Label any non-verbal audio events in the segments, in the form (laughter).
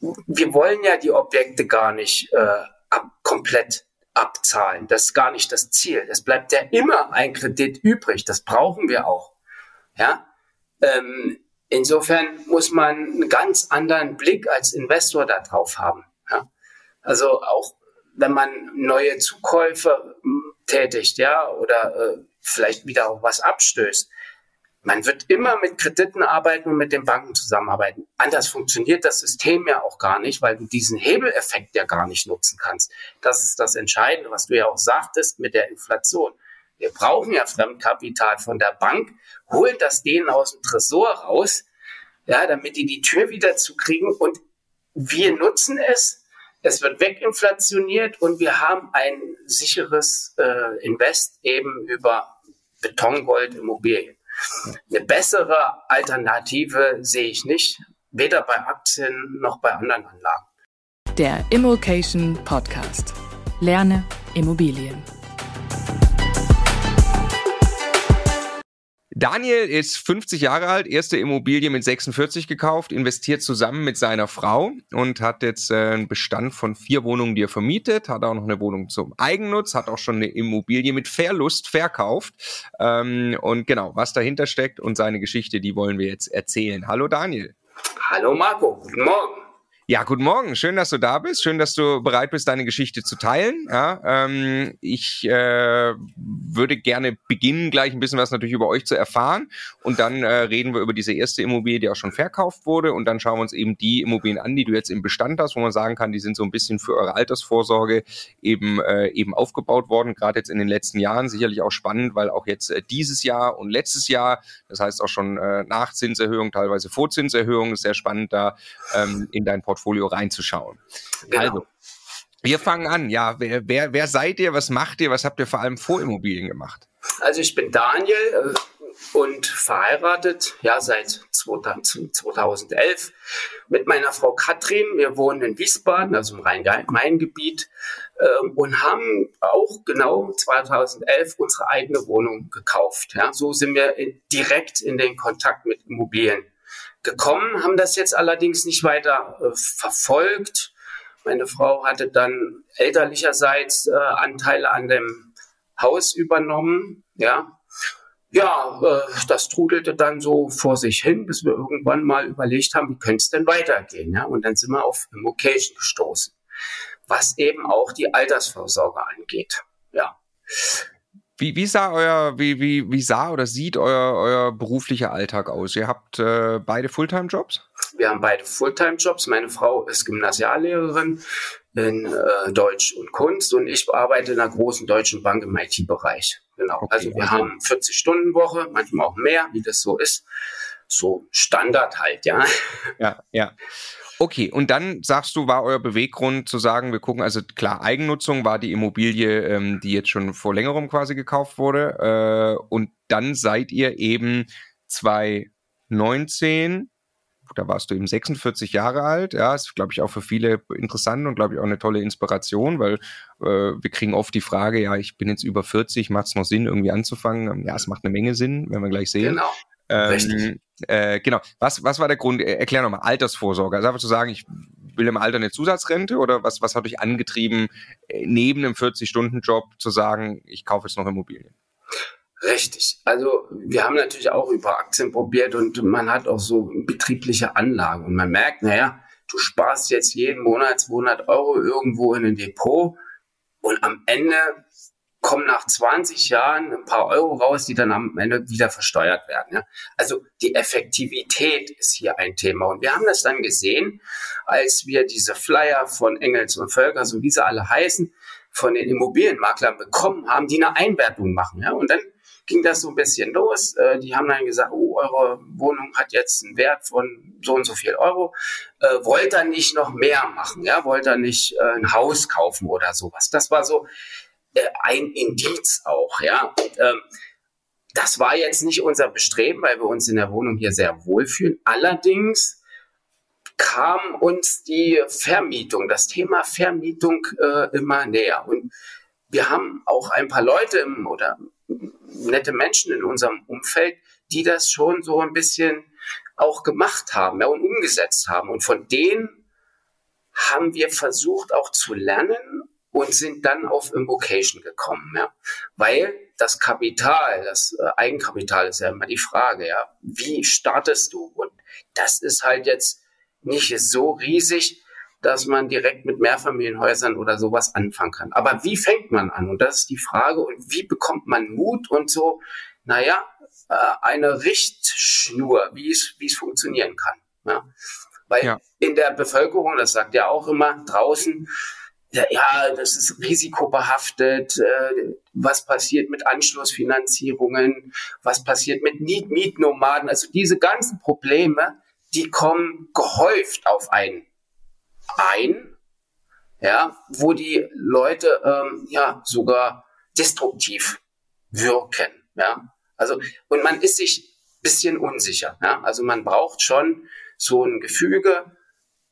Wir wollen ja die Objekte gar nicht äh, ab, komplett abzahlen. Das ist gar nicht das Ziel. Es bleibt ja immer ein Kredit übrig. Das brauchen wir auch. Ja. Ähm, insofern muss man einen ganz anderen Blick als Investor darauf haben. Ja? Also auch wenn man neue Zukäufe hm, tätigt, ja, oder äh, vielleicht wieder auch was abstößt, man wird immer mit Krediten arbeiten und mit den Banken zusammenarbeiten. Anders funktioniert das System ja auch gar nicht, weil du diesen Hebeleffekt ja gar nicht nutzen kannst. Das ist das Entscheidende, was du ja auch sagtest mit der Inflation. Wir brauchen ja Fremdkapital von der Bank, holen das denen aus dem Tresor raus, ja, damit die die Tür wieder zukriegen und wir nutzen es. Es wird weginflationiert und wir haben ein sicheres äh, Invest eben über Betongold, Immobilien. Eine bessere Alternative sehe ich nicht, weder bei Aktien noch bei anderen Anlagen. Der Immokation Podcast. Lerne Immobilien. Daniel ist 50 Jahre alt, erste Immobilie mit 46 gekauft, investiert zusammen mit seiner Frau und hat jetzt äh, einen Bestand von vier Wohnungen, die er vermietet, hat auch noch eine Wohnung zum Eigennutz, hat auch schon eine Immobilie mit Verlust verkauft. Ähm, und genau, was dahinter steckt und seine Geschichte, die wollen wir jetzt erzählen. Hallo Daniel. Hallo Marco, guten Morgen. Ja, guten Morgen. Schön, dass du da bist. Schön, dass du bereit bist, deine Geschichte zu teilen. Ja, ähm, ich äh, würde gerne beginnen, gleich ein bisschen was natürlich über euch zu erfahren. Und dann äh, reden wir über diese erste Immobilie, die auch schon verkauft wurde. Und dann schauen wir uns eben die Immobilien an, die du jetzt im Bestand hast, wo man sagen kann, die sind so ein bisschen für eure Altersvorsorge eben, äh, eben aufgebaut worden, gerade jetzt in den letzten Jahren. Sicherlich auch spannend, weil auch jetzt äh, dieses Jahr und letztes Jahr, das heißt auch schon äh, nach Zinserhöhung, teilweise Vorzinserhöhung, ist sehr spannend da ähm, in dein Portfolio Portfolio reinzuschauen. Genau. Also, wir fangen an. Ja, wer, wer, wer seid ihr? Was macht ihr? Was habt ihr vor allem vor Immobilien gemacht? Also ich bin Daniel äh, und verheiratet, ja, seit 2011 mit meiner Frau Katrin. Wir wohnen in Wiesbaden, also im Rhein-Main-Gebiet äh, und haben auch genau 2011 unsere eigene Wohnung gekauft. Ja, so sind wir direkt in den Kontakt mit Immobilien gekommen, haben das jetzt allerdings nicht weiter äh, verfolgt. Meine Frau hatte dann elterlicherseits äh, Anteile an dem Haus übernommen, ja. ja, äh, das trudelte dann so vor sich hin, bis wir irgendwann mal überlegt haben, wie könnte es denn weitergehen? Ja? Und dann sind wir auf Immocation gestoßen, was eben auch die Altersvorsorge angeht. Ja. Wie, wie sah euer, wie, wie, wie sah oder sieht euer, euer beruflicher Alltag aus? Ihr habt äh, beide Fulltime-Jobs? Wir haben beide Fulltime-Jobs. Meine Frau ist Gymnasiallehrerin in äh, Deutsch und Kunst und ich arbeite in einer großen deutschen Bank im IT-Bereich. Genau. Okay. Also wir haben 40 Stunden Woche, manchmal auch mehr, wie das so ist. So Standard halt, ja. Ja, ja. Okay, und dann sagst du, war euer Beweggrund zu sagen, wir gucken, also klar, Eigennutzung war die Immobilie, ähm, die jetzt schon vor längerem quasi gekauft wurde. Äh, und dann seid ihr eben 2019 da warst du eben 46 Jahre alt. Ja, ist, glaube ich, auch für viele interessant und, glaube ich, auch eine tolle Inspiration, weil äh, wir kriegen oft die Frage, ja, ich bin jetzt über 40, macht es noch Sinn, irgendwie anzufangen? Ja, es macht eine Menge Sinn, werden wir gleich sehen. Genau. Ähm, äh, genau. Was, was war der Grund? Erklär nochmal, Altersvorsorge. Also einfach zu sagen, ich will im Alter eine Zusatzrente oder was, was hat euch angetrieben, neben einem 40-Stunden-Job zu sagen, ich kaufe jetzt noch Immobilien? Richtig. Also wir haben natürlich auch über Aktien probiert und man hat auch so betriebliche Anlagen und man merkt, naja, du sparst jetzt jeden Monat 200 Euro irgendwo in ein Depot und am Ende kommen nach 20 Jahren ein paar Euro raus, die dann am Ende wieder versteuert werden. Ja? Also die Effektivität ist hier ein Thema. Und wir haben das dann gesehen, als wir diese Flyer von Engels und Völker, so wie sie alle heißen, von den Immobilienmaklern bekommen haben, die eine Einwertung machen. Ja? Und dann ging das so ein bisschen los. Äh, die haben dann gesagt, oh, eure Wohnung hat jetzt einen Wert von so und so viel Euro. Äh, wollt ihr nicht noch mehr machen? Ja, wollt ihr nicht äh, ein Haus kaufen oder sowas? Das war so ein Indiz auch, ja. Ähm, das war jetzt nicht unser Bestreben, weil wir uns in der Wohnung hier sehr wohlfühlen. Allerdings kam uns die Vermietung, das Thema Vermietung äh, immer näher. Und wir haben auch ein paar Leute oder nette Menschen in unserem Umfeld, die das schon so ein bisschen auch gemacht haben ja, und umgesetzt haben. Und von denen haben wir versucht auch zu lernen und sind dann auf Invocation gekommen, ja. Weil das Kapital, das äh, Eigenkapital ist ja immer die Frage, ja. Wie startest du? Und das ist halt jetzt nicht so riesig, dass man direkt mit Mehrfamilienhäusern oder sowas anfangen kann. Aber wie fängt man an? Und das ist die Frage. Und wie bekommt man Mut und so, naja, äh, eine Richtschnur, wie es, wie es funktionieren kann. Ja? Weil ja. in der Bevölkerung, das sagt ja auch immer draußen, ja, das ist risikobehaftet. Äh, was passiert mit Anschlussfinanzierungen? Was passiert mit Mietnomaden? Also diese ganzen Probleme, die kommen gehäuft auf einen ein, ja, wo die Leute ähm, ja sogar destruktiv wirken, ja. Also und man ist sich bisschen unsicher, ja. Also man braucht schon so ein Gefüge,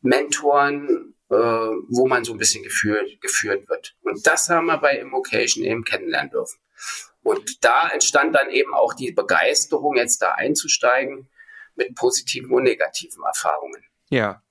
Mentoren, äh, wo man so ein bisschen geführt, geführt wird. Und das haben wir bei Immocation eben kennenlernen dürfen. Und da entstand dann eben auch die Begeisterung, jetzt da einzusteigen mit positiven und negativen Erfahrungen. Ja,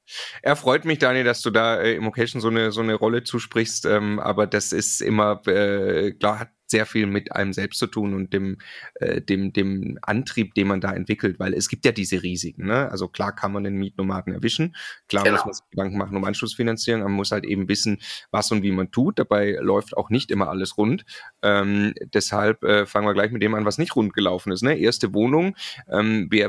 er freut mich, Daniel, dass du da äh, im Occasion so eine so eine Rolle zusprichst, ähm, aber das ist immer äh, klar hat sehr viel mit einem selbst zu tun und dem, äh, dem, dem Antrieb, den man da entwickelt, weil es gibt ja diese Risiken. Ne? Also klar kann man den Mietnomaden erwischen, klar genau. muss man sich Gedanken machen um Anschlussfinanzierung, man muss halt eben wissen, was und wie man tut. Dabei läuft auch nicht immer alles rund. Ähm, deshalb äh, fangen wir gleich mit dem an, was nicht rund gelaufen ist. Ne? Erste Wohnung, ähm, wer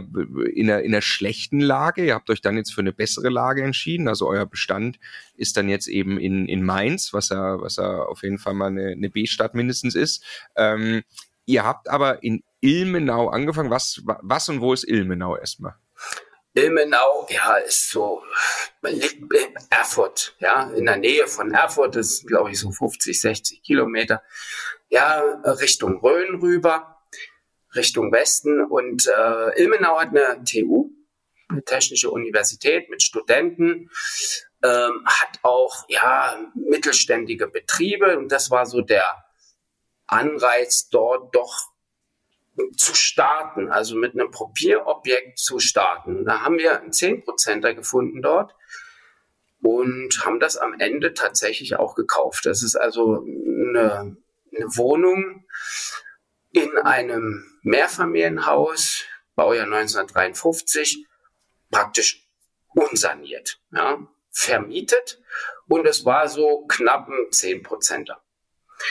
in einer, in einer schlechten Lage, ihr habt euch dann jetzt für eine bessere Lage entschieden, also euer Bestand ist dann jetzt eben in, in Mainz, was ja, was ja auf jeden Fall mal eine, eine B-Stadt mindestens ist. Ähm, ihr habt aber in Ilmenau angefangen. Was, was und wo ist Ilmenau erstmal? Ilmenau, ja, ist so, liegt in Erfurt, ja, in der Nähe von Erfurt, das ist, glaube ich, so 50, 60 Kilometer, ja, Richtung Rhön rüber, Richtung Westen und äh, Ilmenau hat eine TU, eine Technische Universität mit Studenten ähm, hat auch ja mittelständige Betriebe und das war so der Anreiz dort doch zu starten, also mit einem Probierobjekt zu starten. Da haben wir einen 10%er gefunden dort und haben das am Ende tatsächlich auch gekauft. Das ist also eine, eine Wohnung, in einem Mehrfamilienhaus, Baujahr 1953, praktisch unsaniert, ja, vermietet und es war so knapp ein 10 Prozenter.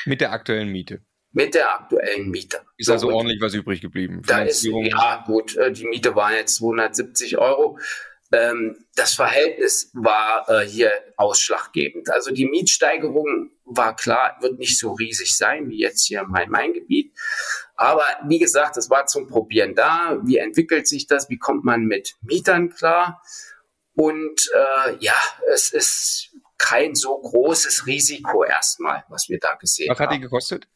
Mit der aktuellen Miete? Mit der aktuellen Miete. Ist also ordentlich was übrig geblieben? Da ist, ja gut, äh, die Miete war jetzt 270 Euro. Ähm, das Verhältnis war äh, hier ausschlaggebend. Also die Mietsteigerung war klar, wird nicht so riesig sein wie jetzt hier im Rhein-Main-Gebiet. Aber wie gesagt, es war zum Probieren da. Wie entwickelt sich das? Wie kommt man mit Mietern klar? Und äh, ja, es ist kein so großes Risiko erstmal, was wir da gesehen haben. Was hat die gekostet?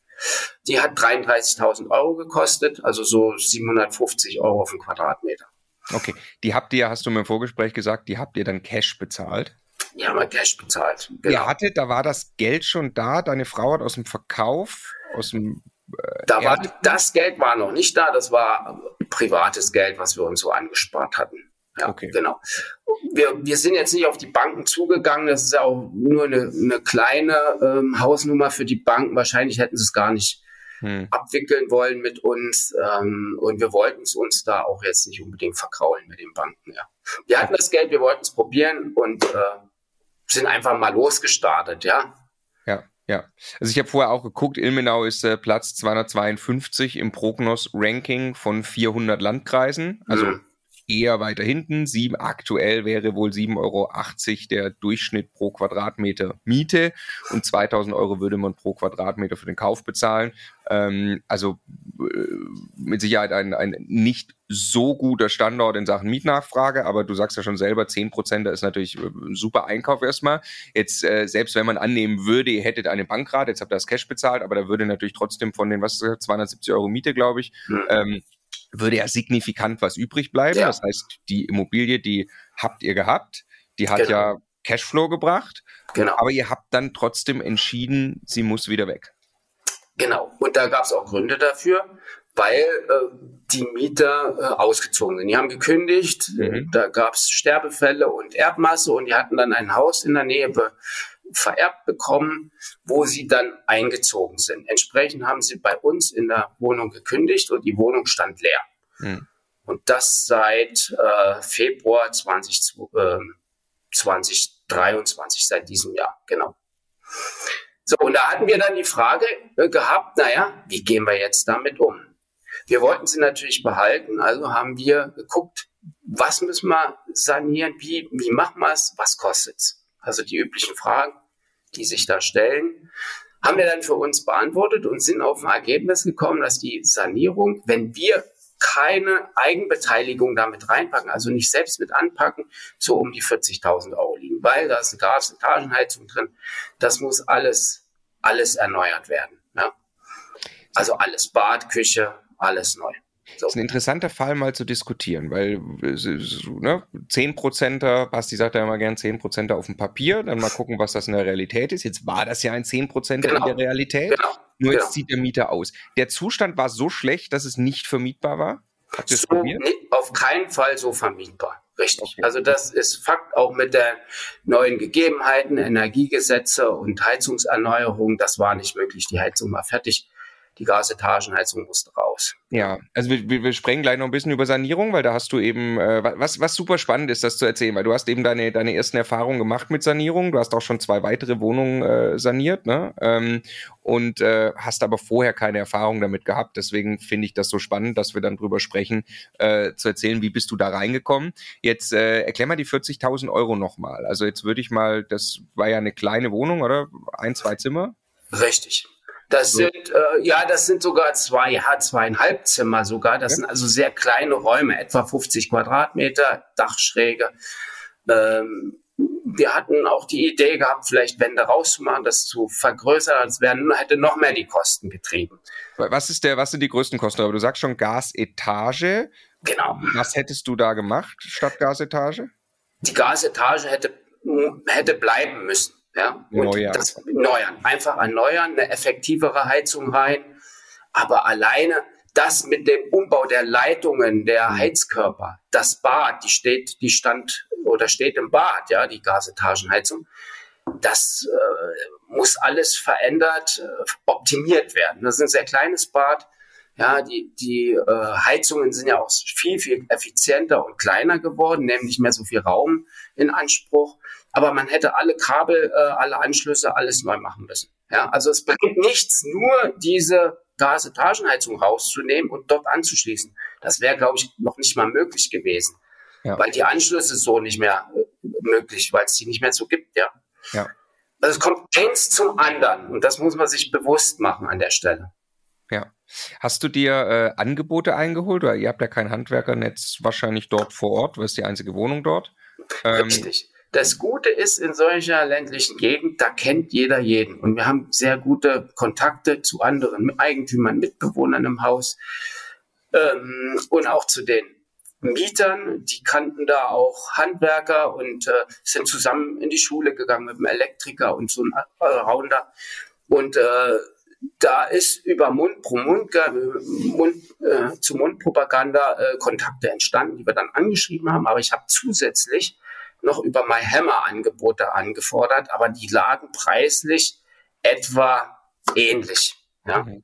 Die hat 33.000 Euro gekostet, also so 750 Euro auf den Quadratmeter. Okay, die habt ihr, hast du mir im Vorgespräch gesagt, die habt ihr dann Cash bezahlt? Die haben wir Cash bezahlt. Genau. Ihr hattet, da war das Geld schon da, deine Frau hat aus dem Verkauf, aus dem äh, da war, das Geld war noch nicht da, das war privates Geld, was wir uns so angespart hatten. Ja, okay. genau. Wir, wir sind jetzt nicht auf die Banken zugegangen. Das ist ja auch nur eine, eine kleine ähm, Hausnummer für die Banken. Wahrscheinlich hätten sie es gar nicht hm. abwickeln wollen mit uns. Ähm, und wir wollten es uns da auch jetzt nicht unbedingt verkraulen mit den Banken. Ja. Wir hatten das Geld, wir wollten es probieren und äh, sind einfach mal losgestartet, ja. Ja, ja. Also ich habe vorher auch geguckt, Ilmenau ist äh, Platz 252 im Prognos-Ranking von 400 Landkreisen. Also hm eher weiter hinten. Sieben, aktuell wäre wohl 7,80 Euro der Durchschnitt pro Quadratmeter Miete und 2000 Euro würde man pro Quadratmeter für den Kauf bezahlen. Ähm, also äh, mit Sicherheit ein, ein nicht so guter Standort in Sachen Mietnachfrage, aber du sagst ja schon selber, 10 Prozent, da ist natürlich äh, ein super Einkauf erstmal. Jetzt, äh, selbst wenn man annehmen würde, ihr hättet eine Bankrate, jetzt habt ihr das Cash bezahlt, aber da würde natürlich trotzdem von den, was 270 Euro Miete, glaube ich, mhm. ähm, würde ja signifikant was übrig bleiben. Ja. Das heißt, die Immobilie, die habt ihr gehabt, die hat genau. ja Cashflow gebracht. Genau. Aber ihr habt dann trotzdem entschieden, sie muss wieder weg. Genau. Und da gab es auch Gründe dafür, weil äh, die Mieter äh, ausgezogen sind. Die haben gekündigt, mhm. da gab es Sterbefälle und Erbmasse und die hatten dann ein Haus in der Nähe vererbt bekommen, wo sie dann eingezogen sind. Entsprechend haben sie bei uns in der Wohnung gekündigt und die Wohnung stand leer. Hm. Und das seit äh, Februar 20, äh, 2023, seit diesem Jahr, genau. So, und da hatten wir dann die Frage äh, gehabt, naja, wie gehen wir jetzt damit um? Wir wollten sie natürlich behalten, also haben wir geguckt, was müssen wir sanieren, wie, wie machen wir es, was kostet es? Also die üblichen Fragen die sich da stellen, haben wir dann für uns beantwortet und sind auf ein Ergebnis gekommen, dass die Sanierung, wenn wir keine Eigenbeteiligung damit reinpacken, also nicht selbst mit anpacken, so um die 40.000 Euro liegen, weil da ist eine Gas- Etagenheizung drin. Das muss alles, alles erneuert werden. Ja? Also alles Bad, Küche, alles neu. So. Das ist ein interessanter Fall mal zu diskutieren, weil ne, 10 Prozenter, Basti sagt ja immer gern 10 Prozenter auf dem Papier, dann mal gucken, was das in der Realität ist. Jetzt war das ja ein 10 Prozent genau. in der Realität, genau. nur jetzt genau. sieht der Mieter aus. Der Zustand war so schlecht, dass es nicht vermietbar war? So? Nee, auf keinen Fall so vermietbar. Richtig. Okay. Also das ist Fakt auch mit den neuen Gegebenheiten, Energiegesetze und Heizungserneuerung. Das war nicht möglich. Die Heizung war fertig die Gasetagenheizung musste raus. Ja, also wir, wir sprechen gleich noch ein bisschen über Sanierung, weil da hast du eben, äh, was, was super spannend ist, das zu erzählen, weil du hast eben deine, deine ersten Erfahrungen gemacht mit Sanierung, du hast auch schon zwei weitere Wohnungen äh, saniert, ne? Ähm, und äh, hast aber vorher keine Erfahrung damit gehabt. Deswegen finde ich das so spannend, dass wir dann drüber sprechen, äh, zu erzählen, wie bist du da reingekommen. Jetzt äh, erklär mal die 40.000 Euro nochmal. Also jetzt würde ich mal, das war ja eine kleine Wohnung, oder? Ein, zwei Zimmer? Richtig. Das sind, äh, ja, das sind sogar zwei, ja, zweieinhalb Zimmer sogar. Das ja. sind also sehr kleine Räume, etwa 50 Quadratmeter, Dachschräge. Ähm, wir hatten auch die Idee gehabt, vielleicht Wände rauszumachen, das zu vergrößern. Das wären, hätte noch mehr die Kosten getrieben. Was ist der, was sind die größten Kosten? Aber du sagst schon Gasetage. Genau. Was hättest du da gemacht statt Gasetage? Die Gasetage hätte, hätte bleiben müssen. Ja? Neujahr. Das erneuern. Einfach erneuern, eine effektivere Heizung rein. Aber alleine das mit dem Umbau der Leitungen, der mhm. Heizkörper, das Bad, die steht, die stand oder steht im Bad, ja, die Gasetagenheizung, das äh, muss alles verändert, äh, optimiert werden. Das ist ein sehr kleines Bad. Ja, die, die äh, Heizungen sind ja auch viel, viel effizienter und kleiner geworden, nehmen nicht mehr so viel Raum in Anspruch. Aber man hätte alle Kabel, äh, alle Anschlüsse, alles neu machen müssen. Ja, also es bringt nichts, nur diese Gasetagenheizung rauszunehmen und dort anzuschließen. Das wäre, glaube ich, noch nicht mal möglich gewesen. Ja. Weil die Anschlüsse so nicht mehr äh, möglich, weil es die nicht mehr so gibt, ja. Ja. Also es kommt eins zum anderen und das muss man sich bewusst machen an der Stelle. Ja. Hast du dir äh, Angebote eingeholt? Oder ihr habt ja kein Handwerkernetz wahrscheinlich dort vor Ort, du hast die einzige Wohnung dort. Ähm, Richtig. Das Gute ist in solcher ländlichen Gegend, da kennt jeder jeden. Und wir haben sehr gute Kontakte zu anderen Eigentümern, Mitbewohnern im Haus ähm, und auch zu den Mietern. Die kannten da auch Handwerker und äh, sind zusammen in die Schule gegangen mit einem Elektriker und so einem Allrounder. Und äh, da ist über Mund pro Mund, Mund äh, zu Mundpropaganda äh, Kontakte entstanden, die wir dann angeschrieben haben. Aber ich habe zusätzlich noch über MyHammer Angebote angefordert, aber die lagen preislich etwa ähnlich. Ja. Mhm.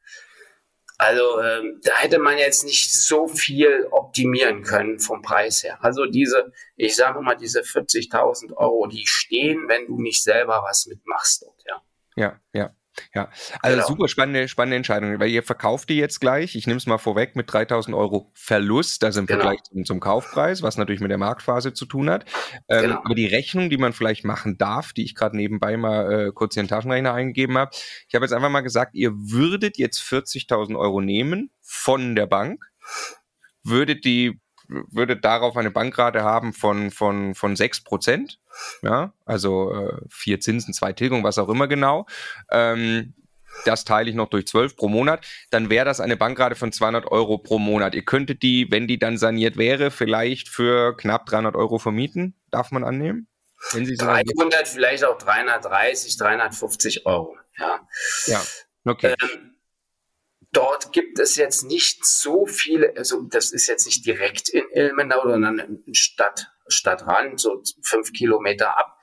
Also ähm, da hätte man jetzt nicht so viel optimieren können vom Preis her. Also diese, ich sage mal, diese 40.000 Euro, die stehen, wenn du nicht selber was mitmachst dort. Ja, ja. ja. Ja, also genau. super spannende, spannende Entscheidung, weil ihr verkauft die jetzt gleich, ich nehme es mal vorweg, mit 3000 Euro Verlust, also im genau. Vergleich zum, zum, Kaufpreis, was natürlich mit der Marktphase zu tun hat. Ähm, genau. Aber die Rechnung, die man vielleicht machen darf, die ich gerade nebenbei mal äh, kurz in den Taschenrechner eingegeben habe, ich habe jetzt einfach mal gesagt, ihr würdet jetzt 40.000 Euro nehmen von der Bank, würdet die würde darauf eine Bankrate haben von, von, von sechs Prozent. Ja, also äh, vier Zinsen, zwei Tilgung, was auch immer genau. Ähm, das teile ich noch durch zwölf pro Monat, dann wäre das eine Bankrate von 200 Euro pro Monat. Ihr könntet die, wenn die dann saniert wäre, vielleicht für knapp 300 Euro vermieten. Darf man annehmen? Wenn Sie 300, vielleicht auch 330, 350 Euro. Ja. Ja. Okay. Ähm, Dort gibt es jetzt nicht so viele, also das ist jetzt nicht direkt in Ilmenau, sondern in Stadt, Stadtrand, so fünf Kilometer ab.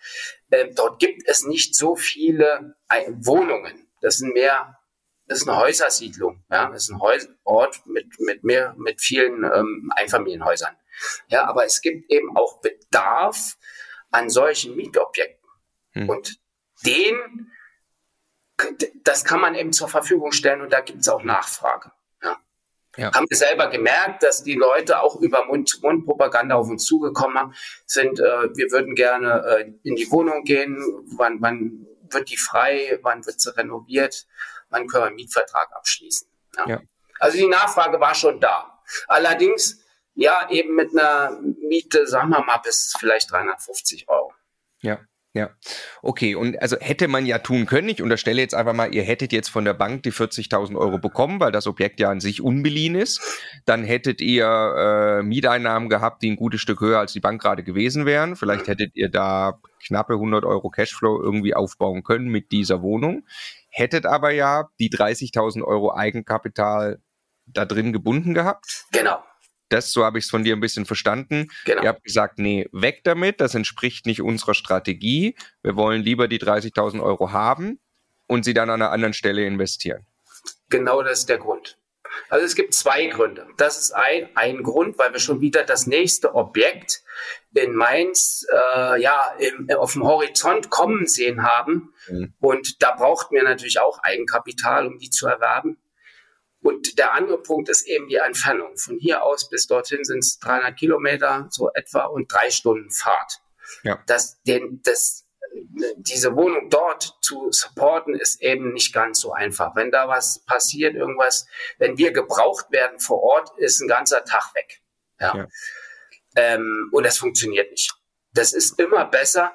Äh, dort gibt es nicht so viele Wohnungen. Das sind mehr, das ist eine Häusersiedlung, ja, das ist ein Häus Ort mit, mit mehr, mit vielen ähm, Einfamilienhäusern. Ja, aber es gibt eben auch Bedarf an solchen Mietobjekten. Hm. Und den das kann man eben zur Verfügung stellen und da gibt es auch Nachfrage. Ja. Ja. Haben wir selber gemerkt, dass die Leute auch über Mund-zu-Mund-Propaganda auf uns zugekommen sind, äh, wir würden gerne äh, in die Wohnung gehen, wann, wann wird die frei, wann wird sie renoviert, wann können wir einen Mietvertrag abschließen. Ja. Also die Nachfrage war schon da. Allerdings, ja, eben mit einer Miete, sagen wir mal, bis vielleicht 350 Euro. Ja. Ja, okay. Und also hätte man ja tun können. Ich unterstelle jetzt einfach mal, ihr hättet jetzt von der Bank die 40.000 Euro bekommen, weil das Objekt ja an sich unbeliehen ist. Dann hättet ihr äh, Mieteinnahmen gehabt, die ein gutes Stück höher als die Bank gerade gewesen wären. Vielleicht hättet ihr da knappe 100 Euro Cashflow irgendwie aufbauen können mit dieser Wohnung. Hättet aber ja die 30.000 Euro Eigenkapital da drin gebunden gehabt. Genau das, so habe ich es von dir ein bisschen verstanden. Genau. Ihr habt gesagt, nee, weg damit, das entspricht nicht unserer Strategie. Wir wollen lieber die 30.000 Euro haben und sie dann an einer anderen Stelle investieren. Genau das ist der Grund. Also es gibt zwei Gründe. Das ist ein, ein Grund, weil wir schon wieder das nächste Objekt in Mainz äh, ja, im, auf dem Horizont kommen sehen haben. Mhm. Und da braucht man natürlich auch Eigenkapital, um die zu erwerben. Und der andere Punkt ist eben die Entfernung. Von hier aus bis dorthin sind es 300 Kilometer so etwa und drei Stunden Fahrt. Ja. Das, den, das, diese Wohnung dort zu supporten ist eben nicht ganz so einfach. Wenn da was passiert, irgendwas, wenn wir gebraucht werden vor Ort, ist ein ganzer Tag weg. Ja. ja. Ähm, und das funktioniert nicht. Das ist immer besser,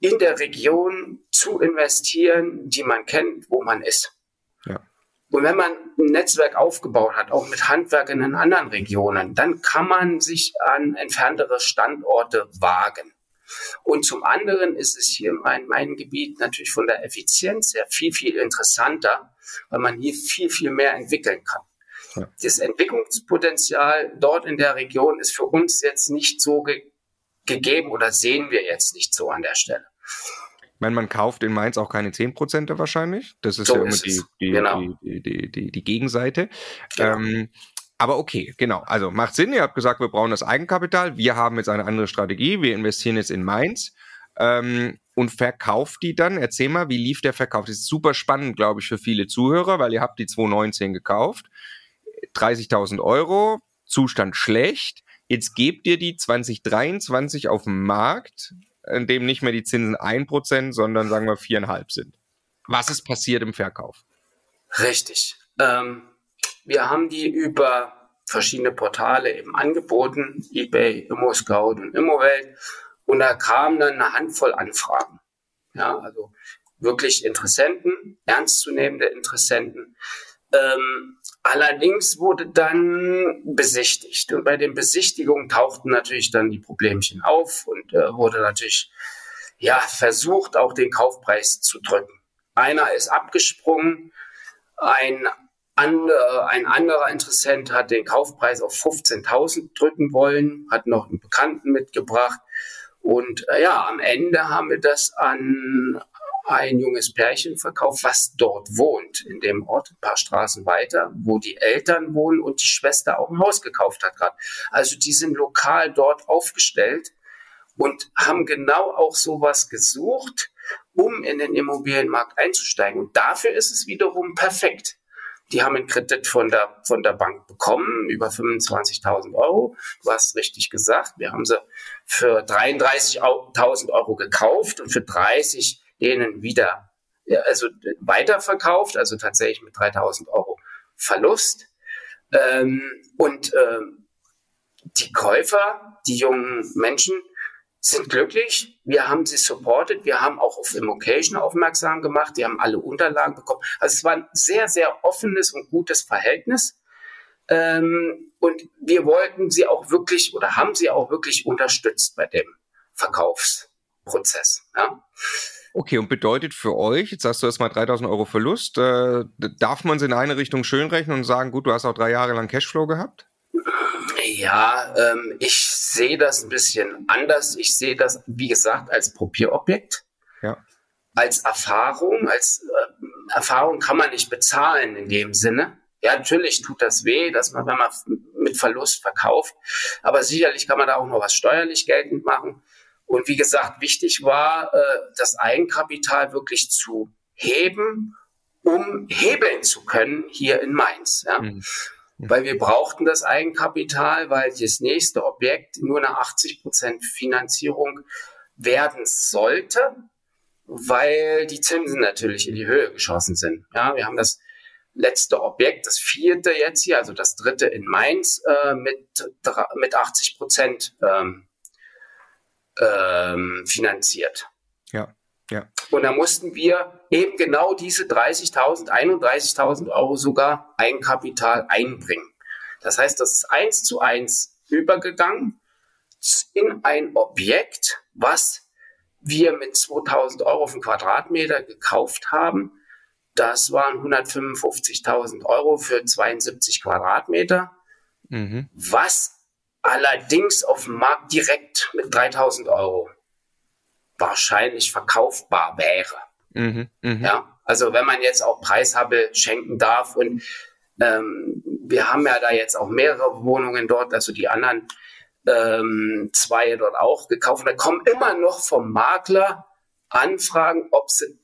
in der Region zu investieren, die man kennt, wo man ist. Und wenn man ein Netzwerk aufgebaut hat, auch mit Handwerkern in anderen Regionen, dann kann man sich an entferntere Standorte wagen. Und zum anderen ist es hier in meinem Gebiet natürlich von der Effizienz her viel, viel interessanter, weil man hier viel, viel mehr entwickeln kann. Ja. Das Entwicklungspotenzial dort in der Region ist für uns jetzt nicht so ge gegeben oder sehen wir jetzt nicht so an der Stelle. Ich meine, man kauft in Mainz auch keine 10% wahrscheinlich. Das ist so ja immer die, die, genau. die, die, die, die, Gegenseite. Genau. Ähm, aber okay, genau. Also macht Sinn. Ihr habt gesagt, wir brauchen das Eigenkapital. Wir haben jetzt eine andere Strategie. Wir investieren jetzt in Mainz ähm, und verkauft die dann. Erzähl mal, wie lief der Verkauf? Das ist super spannend, glaube ich, für viele Zuhörer, weil ihr habt die 2019 gekauft. 30.000 Euro, Zustand schlecht. Jetzt gebt ihr die 2023 auf den Markt in dem nicht mehr die Zinsen 1%, sondern sagen wir 4,5 sind. Was ist passiert im Verkauf? Richtig. Ähm, wir haben die über verschiedene Portale eben angeboten, eBay, ImmoScout und ImmoWelt. Und da kamen dann eine Handvoll Anfragen. Ja, also wirklich Interessenten, ernstzunehmende Interessenten. Ähm, Allerdings wurde dann besichtigt und bei den Besichtigungen tauchten natürlich dann die Problemchen auf und äh, wurde natürlich ja versucht, auch den Kaufpreis zu drücken. Einer ist abgesprungen, ein, andere, ein anderer Interessent hat den Kaufpreis auf 15.000 drücken wollen, hat noch einen Bekannten mitgebracht und äh, ja, am Ende haben wir das an ein junges Pärchen verkauft, was dort wohnt, in dem Ort, ein paar Straßen weiter, wo die Eltern wohnen und die Schwester auch ein Haus gekauft hat gerade. Also die sind lokal dort aufgestellt und haben genau auch sowas gesucht, um in den Immobilienmarkt einzusteigen. Und dafür ist es wiederum perfekt. Die haben einen Kredit von der, von der Bank bekommen, über 25.000 Euro. Du hast richtig gesagt. Wir haben sie für 33.000 Euro gekauft und für 30 denen wieder, also weiterverkauft, also tatsächlich mit 3000 Euro Verlust. Ähm, und ähm, die Käufer, die jungen Menschen, sind glücklich. Wir haben sie supported. Wir haben auch auf Immocation aufmerksam gemacht. Die haben alle Unterlagen bekommen. Also es war ein sehr, sehr offenes und gutes Verhältnis. Ähm, und wir wollten sie auch wirklich oder haben sie auch wirklich unterstützt bei dem Verkaufsprozess. Ja. Okay, und bedeutet für euch, jetzt sagst du erstmal 3000 Euro Verlust, äh, darf man es in eine Richtung schön rechnen und sagen, gut, du hast auch drei Jahre lang Cashflow gehabt? Ja, ähm, ich sehe das ein bisschen anders. Ich sehe das, wie gesagt, als Probierobjekt. Ja. Als Erfahrung. Als äh, Erfahrung kann man nicht bezahlen in dem Sinne. Ja, natürlich tut das weh, dass man, wenn man mit Verlust verkauft. Aber sicherlich kann man da auch noch was steuerlich geltend machen. Und wie gesagt, wichtig war, äh, das Eigenkapital wirklich zu heben, um hebeln zu können hier in Mainz. Ja. Mhm. Weil wir brauchten das Eigenkapital, weil das nächste Objekt nur eine 80 Prozent Finanzierung werden sollte, weil die Zinsen natürlich in die Höhe geschossen sind. Ja, wir haben das letzte Objekt, das vierte jetzt hier, also das dritte in Mainz, äh, mit, mit 80 Prozent ähm, ähm, finanziert. Ja, ja. Und da mussten wir eben genau diese 30.000, 31.000 Euro sogar Eigenkapital einbringen. Das heißt, das ist eins zu eins übergegangen in ein Objekt, was wir mit 2000 Euro auf den Quadratmeter gekauft haben. Das waren 155.000 Euro für 72 Quadratmeter, mhm. was allerdings auf dem Markt direkt mit 3000 Euro wahrscheinlich verkaufbar wäre. Mhm, mh. Ja, also wenn man jetzt auch Preishabel schenken darf und ähm, wir haben ja da jetzt auch mehrere Wohnungen dort, also die anderen ähm, zwei dort auch gekauft. Da kommen immer noch vom Makler Anfragen, ob sie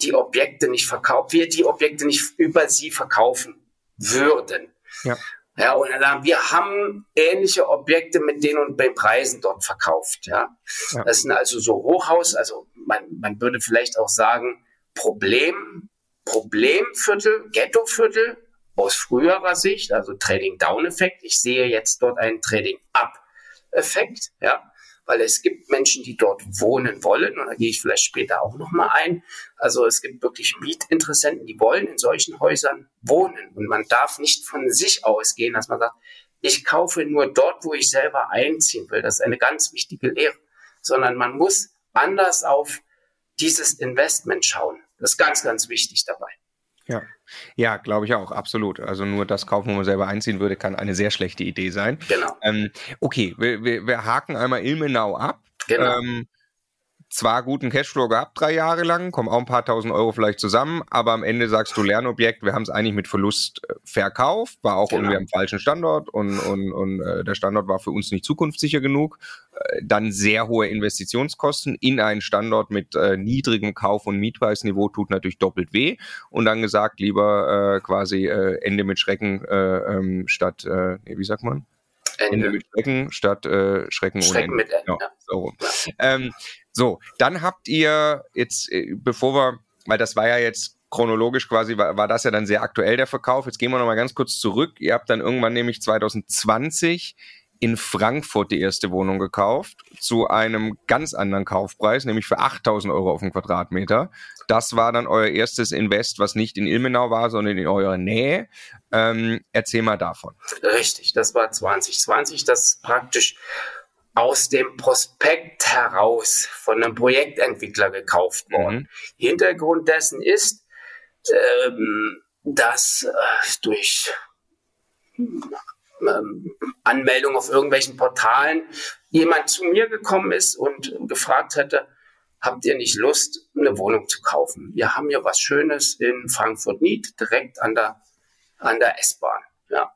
die Objekte nicht verkaufen, wir die Objekte nicht über sie verkaufen würden. Ja. Ja, und dann, wir haben ähnliche Objekte mit denen und bei Preisen dort verkauft. Ja. ja. Das sind also so Hochhaus, also man, man würde vielleicht auch sagen, Problem, Problemviertel, Ghettoviertel aus früherer Sicht, also Trading-Down-Effekt. Ich sehe jetzt dort einen Trading-Up-Effekt. Ja weil es gibt Menschen, die dort wohnen wollen und da gehe ich vielleicht später auch nochmal ein. Also es gibt wirklich Mietinteressenten, die wollen in solchen Häusern wohnen und man darf nicht von sich ausgehen, dass man sagt, ich kaufe nur dort, wo ich selber einziehen will. Das ist eine ganz wichtige Lehre, sondern man muss anders auf dieses Investment schauen. Das ist ganz, ganz wichtig dabei. Ja, ja, glaube ich auch, absolut. Also nur das kaufen, wo man selber einziehen würde, kann eine sehr schlechte Idee sein. Genau. Ähm, okay, wir, wir, wir haken einmal Ilmenau ab. Genau. Ähm, zwar guten Cashflow gehabt, drei Jahre lang, kommen auch ein paar tausend Euro vielleicht zusammen, aber am Ende sagst du Lernobjekt, wir haben es eigentlich mit Verlust äh, verkauft, war auch genau. irgendwie am falschen Standort und, und, und äh, der Standort war für uns nicht zukunftssicher genug. Äh, dann sehr hohe Investitionskosten in einen Standort mit äh, niedrigem Kauf- und Mietpreisniveau tut natürlich doppelt weh. Und dann gesagt, lieber äh, quasi äh, Ende mit Schrecken äh, ähm, statt, wie sagt man? Ende, mit Schrecken statt äh, Schrecken, Schrecken ohne Ende. Mit Ende. Ja, so. Ähm, so, dann habt ihr jetzt, äh, bevor wir, weil das war ja jetzt chronologisch quasi, war, war das ja dann sehr aktuell der Verkauf. Jetzt gehen wir nochmal ganz kurz zurück. Ihr habt dann irgendwann nämlich 2020 in Frankfurt die erste Wohnung gekauft zu einem ganz anderen Kaufpreis, nämlich für 8000 Euro auf den Quadratmeter. Das war dann euer erstes Invest, was nicht in Ilmenau war, sondern in eurer Nähe. Ähm, erzähl mal davon. Richtig, das war 2020, das praktisch aus dem Prospekt heraus von einem Projektentwickler gekauft worden. Mhm. Hintergrund dessen ist, ähm, dass äh, durch ähm, Anmeldung auf irgendwelchen Portalen jemand zu mir gekommen ist und gefragt hätte, habt ihr nicht Lust, eine Wohnung zu kaufen? Wir haben hier was Schönes in Frankfurt-Nied, direkt an der, an der S-Bahn. Ja.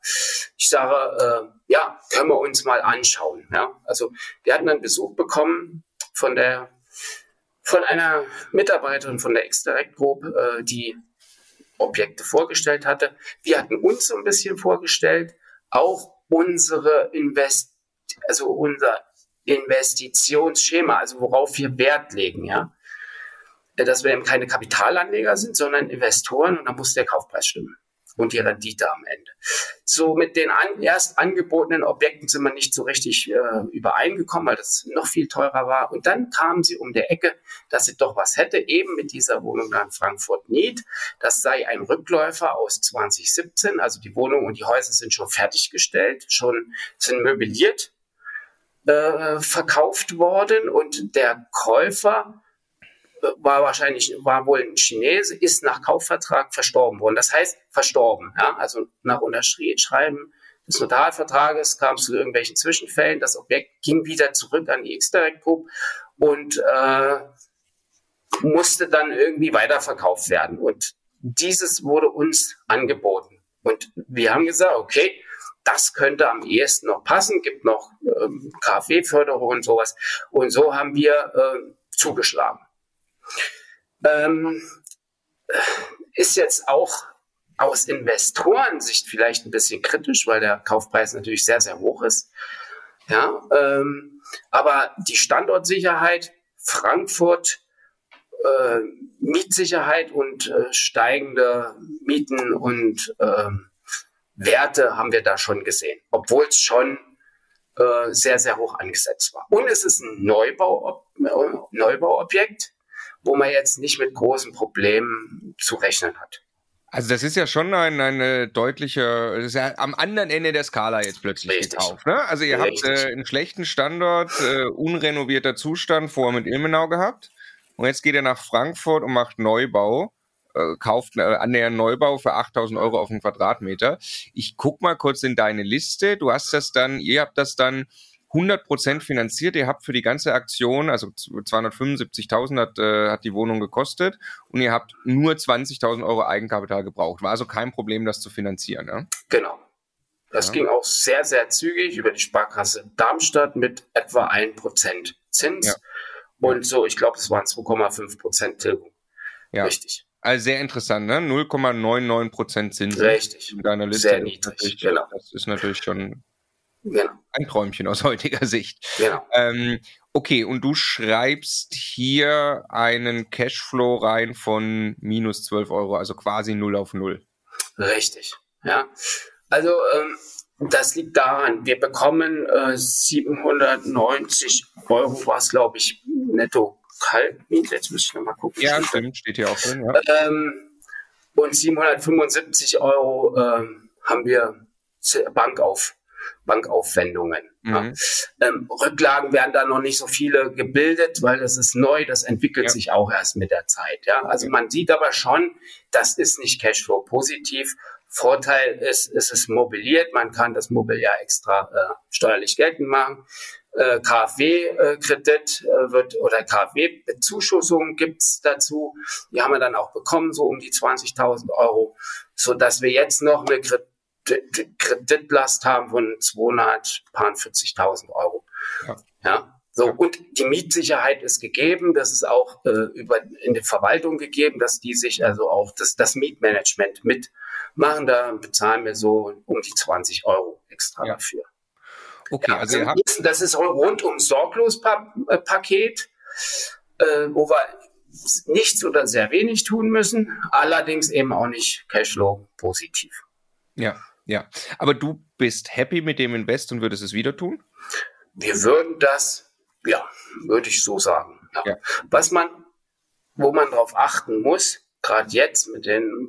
Ich sage, äh, ja, können wir uns mal anschauen. Ja. Also wir hatten einen Besuch bekommen von der von einer Mitarbeiterin von der X-Direct Group, äh, die Objekte vorgestellt hatte. Wir hatten uns so ein bisschen vorgestellt auch unsere Invest, also unser Investitionsschema, also worauf wir Wert legen, ja. Dass wir eben keine Kapitalanleger sind, sondern Investoren und da muss der Kaufpreis stimmen und die Rendite am Ende. So mit den an, erst angebotenen Objekten sind wir nicht so richtig äh, übereingekommen, weil das noch viel teurer war. Und dann kamen sie um der Ecke, dass sie doch was hätte, eben mit dieser Wohnung in Frankfurt Need. Das sei ein Rückläufer aus 2017. Also die Wohnung und die Häuser sind schon fertiggestellt, schon sind möbliert äh, verkauft worden und der Käufer war wahrscheinlich, war wohl ein Chinese, ist nach Kaufvertrag verstorben worden. Das heißt, verstorben. Ja? Also nach Unterschreiben des Notarvertrages kam es zu irgendwelchen Zwischenfällen. Das Objekt ging wieder zurück an die X-Direct Group und äh, musste dann irgendwie weiterverkauft werden. Und dieses wurde uns angeboten. Und wir haben gesagt, okay, das könnte am ehesten noch passen, gibt noch ähm, KfW-Förderung und sowas. Und so haben wir äh, zugeschlagen. Ähm, ist jetzt auch aus Investorensicht vielleicht ein bisschen kritisch, weil der Kaufpreis natürlich sehr, sehr hoch ist. Ja, ähm, aber die Standortsicherheit, Frankfurt, äh, Mietsicherheit und äh, steigende Mieten und äh, Werte haben wir da schon gesehen, obwohl es schon äh, sehr, sehr hoch angesetzt war. Und es ist ein Neubau, Neubauobjekt wo man jetzt nicht mit großen Problemen zu rechnen hat. Also das ist ja schon ein, eine deutliche, das ist ja am anderen Ende der Skala jetzt plötzlich Richtig. gekauft. Ne? Also ihr Richtig. habt äh, einen schlechten Standort, äh, unrenovierter Zustand vorher mit Ilmenau gehabt und jetzt geht ihr nach Frankfurt und macht Neubau, äh, kauft äh, annähernd Neubau für 8000 Euro auf den Quadratmeter. Ich guck mal kurz in deine Liste. Du hast das dann, ihr habt das dann 100% finanziert. Ihr habt für die ganze Aktion, also 275.000 hat, äh, hat die Wohnung gekostet und ihr habt nur 20.000 Euro Eigenkapital gebraucht. War also kein Problem, das zu finanzieren. Ja? Genau. Das ja. ging auch sehr, sehr zügig über die Sparkasse Darmstadt mit etwa 1% Zins. Ja. Und so, ich glaube, es waren 2,5% Tilgung. Ja. Richtig. Also sehr interessant, ne? 0,99% Zinsen. Richtig. In deiner Liste. Sehr niedrig, genau. Das ist natürlich schon Genau. Ein Träumchen aus heutiger Sicht. Genau. Ähm, okay, und du schreibst hier einen Cashflow rein von minus 12 Euro, also quasi 0 auf 0. Richtig, ja. Also ähm, das liegt daran, wir bekommen äh, 790 Euro, was glaube ich, netto Kaltmiete. Jetzt muss ich nochmal gucken. Ja, stimmt, steht hier auch drin. Ja. Ähm, und 775 Euro ähm, haben wir Bank auf Bankaufwendungen. Mhm. Ja. Ähm, Rücklagen werden da noch nicht so viele gebildet, weil das ist neu, das entwickelt ja. sich auch erst mit der Zeit. Ja? Also man sieht aber schon, das ist nicht Cashflow positiv. Vorteil ist, es ist mobiliert, man kann das Mobiliar extra äh, steuerlich geltend machen. äh, KfW-Kredit äh, wird oder KfW-Bezuschussung gibt's dazu. Die haben wir dann auch bekommen, so um die 20.000 Euro, so dass wir jetzt noch eine Kreditlast haben von 240.000 Euro. Ja. ja. So, und die Mitsicherheit ist gegeben, das ist auch äh, über in der Verwaltung gegeben, dass die sich also auch das, das Mietmanagement mitmachen. Da bezahlen wir so um die 20 Euro extra ja. dafür. Okay, ja, also, also habt das ist rundum sorglos Paket, äh, wo wir nichts oder sehr wenig tun müssen, allerdings eben auch nicht Cashflow positiv. Ja, ja. Aber du bist happy mit dem Invest und würdest es wieder tun? Wir würden das ja, würde ich so sagen. Ja. Was man, wo man darauf achten muss, gerade jetzt mit den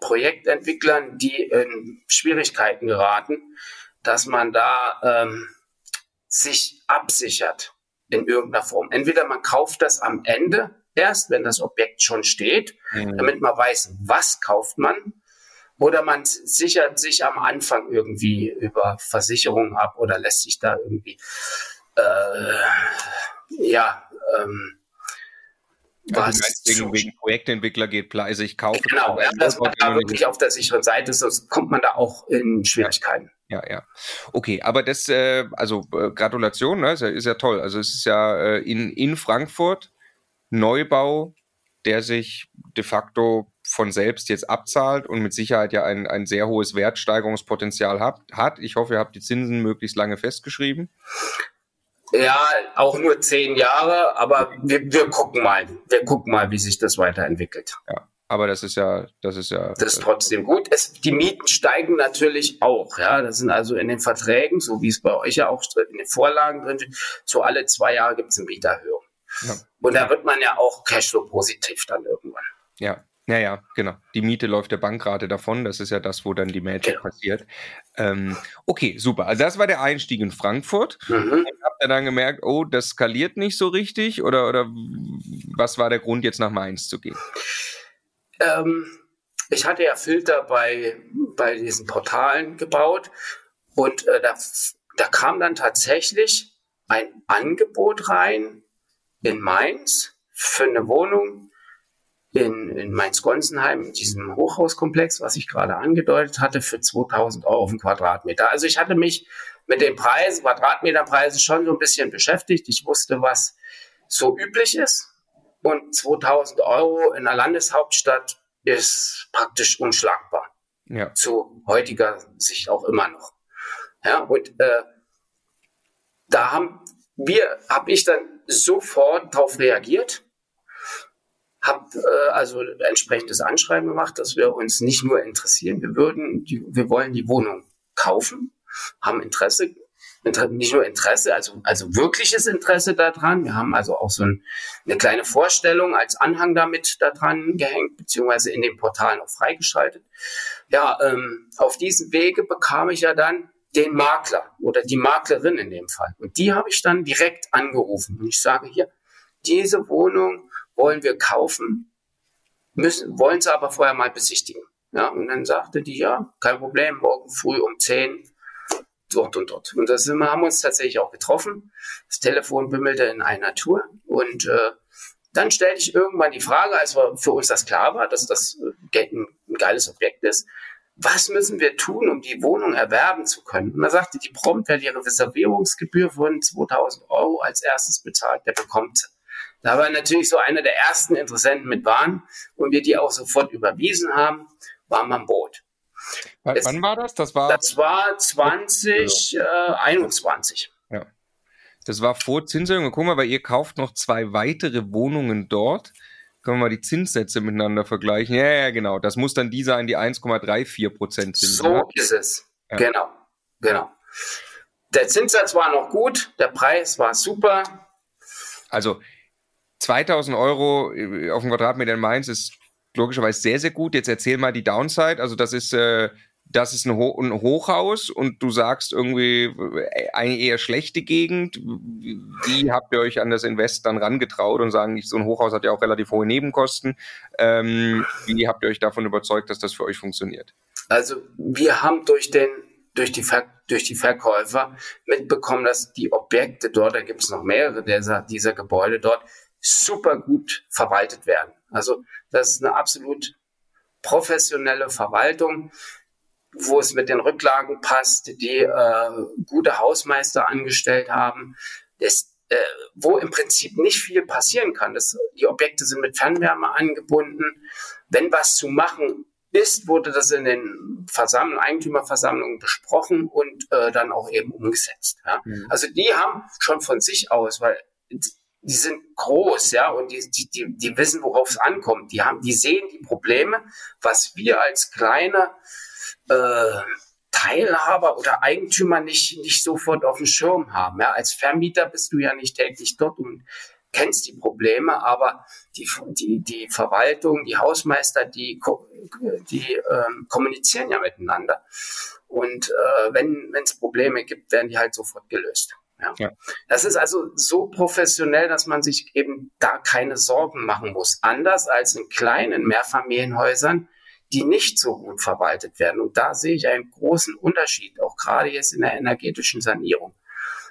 Projektentwicklern, die in Schwierigkeiten geraten, dass man da ähm, sich absichert in irgendeiner Form. Entweder man kauft das am Ende erst, wenn das Objekt schon steht, mhm. damit man weiß, was kauft man, oder man sichert sich am Anfang irgendwie über Versicherungen ab oder lässt sich da irgendwie äh, ja, ähm, was also wegen, wegen Projektentwickler geht pleite, also ich kaufe. Genau, ja, dass man da wirklich auf der sicheren Seite ist, sonst kommt man da auch in Schwierigkeiten. Ja, ja. Okay, aber das, äh, also äh, Gratulation, ne, ist, ja, ist ja toll. Also es ist ja äh, in, in Frankfurt Neubau, der sich de facto von selbst jetzt abzahlt und mit Sicherheit ja ein, ein sehr hohes Wertsteigerungspotenzial hat. hat. Ich hoffe, ihr habt die Zinsen möglichst lange festgeschrieben. Ja, auch nur zehn Jahre, aber wir, wir gucken mal. Wir gucken mal, wie sich das weiterentwickelt. Ja. Aber das ist ja, das ist ja. Das ist trotzdem gut. Es, die Mieten steigen natürlich auch. Ja, das sind also in den Verträgen, so wie es bei euch ja auch in den Vorlagen drin steht, so alle zwei Jahre gibt es eine Mieterhöhung. Ja. Und da wird man ja auch Cashflow positiv dann irgendwann. Ja, ja, ja, genau. Die Miete läuft der Bankrate davon. Das ist ja das, wo dann die Magic genau. passiert. Ähm, okay, super. Also das war der Einstieg in Frankfurt. Mhm. Habt ihr dann gemerkt, oh, das skaliert nicht so richtig? Oder, oder was war der Grund, jetzt nach Mainz zu gehen? Ähm, ich hatte ja Filter bei, bei diesen Portalen gebaut und äh, da, da kam dann tatsächlich ein Angebot rein in Mainz für eine Wohnung in, in Mainz-Gonsenheim, diesem Hochhauskomplex, was ich gerade angedeutet hatte, für 2000 Euro auf den Quadratmeter. Also ich hatte mich mit den Preisen, Quadratmeterpreisen schon so ein bisschen beschäftigt. Ich wusste, was so üblich ist. Und 2000 Euro in der Landeshauptstadt ist praktisch unschlagbar. Ja. Zu heutiger Sicht auch immer noch. Ja, und äh, da haben wir, habe ich dann sofort darauf reagiert habe äh, also entsprechendes Anschreiben gemacht, dass wir uns nicht nur interessieren, wir würden, die, wir wollen die Wohnung kaufen, haben Interesse, Inter nicht nur Interesse, also also wirkliches Interesse daran. Wir haben also auch so ein, eine kleine Vorstellung als Anhang damit daran gehängt, beziehungsweise in den Portalen auch freigeschaltet. Ja, ähm, auf diesem Wege bekam ich ja dann den Makler oder die Maklerin in dem Fall. Und die habe ich dann direkt angerufen. Und ich sage hier, diese Wohnung wollen wir kaufen, müssen, wollen sie aber vorher mal besichtigen. Ja, und dann sagte die, ja, kein Problem, morgen früh um 10 dort und dort. Und da sind wir, haben uns tatsächlich auch getroffen. Das Telefon bimmelte in einer Tour und äh, dann stellte ich irgendwann die Frage, als für uns das klar war, dass das äh, ein, ein geiles Objekt ist, was müssen wir tun, um die Wohnung erwerben zu können? Und da sagte die prompt, wer die Reservierungsgebühr von 2000 Euro als erstes bezahlt, der bekommt sie. Da war natürlich so einer der ersten Interessenten mit waren und wir die auch sofort überwiesen haben, waren wir am Boot. W es, wann war das? Das war, das war 2021. Ja. ja. Das war vor Zinserhöhung. Guck mal, weil ihr kauft noch zwei weitere Wohnungen dort. Können wir mal die Zinssätze miteinander vergleichen? Ja, ja, genau. Das muss dann die sein, die 1,34 Prozent sind. So ne? ist es. Ja. Genau. Genau. Der Zinssatz war noch gut, der Preis war super. Also 2000 Euro äh, auf dem Quadratmeter in Mainz ist logischerweise sehr, sehr gut. Jetzt erzähl mal die Downside. Also das ist, äh, das ist ein, Ho ein, Hochhaus und du sagst irgendwie äh, eine eher schlechte Gegend. Wie habt ihr euch an das Invest dann rangetraut und sagen, so ein Hochhaus hat ja auch relativ hohe Nebenkosten. Ähm, wie habt ihr euch davon überzeugt, dass das für euch funktioniert? Also wir haben durch den durch die, Ver durch die Verkäufer mitbekommen, dass die Objekte dort, da gibt es noch mehrere dieser, dieser Gebäude dort, super gut verwaltet werden. Also das ist eine absolut professionelle Verwaltung, wo es mit den Rücklagen passt, die äh, gute Hausmeister angestellt haben, das, äh, wo im Prinzip nicht viel passieren kann. Das, die Objekte sind mit Fernwärme angebunden. Wenn was zu machen ist, wurde das in den Versammlungen, Eigentümerversammlungen besprochen und äh, dann auch eben umgesetzt. Ja? Mhm. Also die haben schon von sich aus, weil die sind groß, ja, und die, die, die, die wissen, worauf es ankommt. Die haben, die sehen die Probleme, was wir als kleine äh, Teilhaber oder Eigentümer nicht, nicht sofort auf dem Schirm haben. Ja, als Vermieter bist du ja nicht täglich dort und kennst die Probleme, aber die, die, die Verwaltung, die Hausmeister, die, die ähm, kommunizieren ja miteinander. Und äh, wenn es Probleme gibt, werden die halt sofort gelöst. Ja. ja. Das ist also so professionell, dass man sich eben da keine Sorgen machen muss. Anders als in kleinen Mehrfamilienhäusern, die nicht so gut verwaltet werden. Und da sehe ich einen großen Unterschied, auch gerade jetzt in der energetischen Sanierung.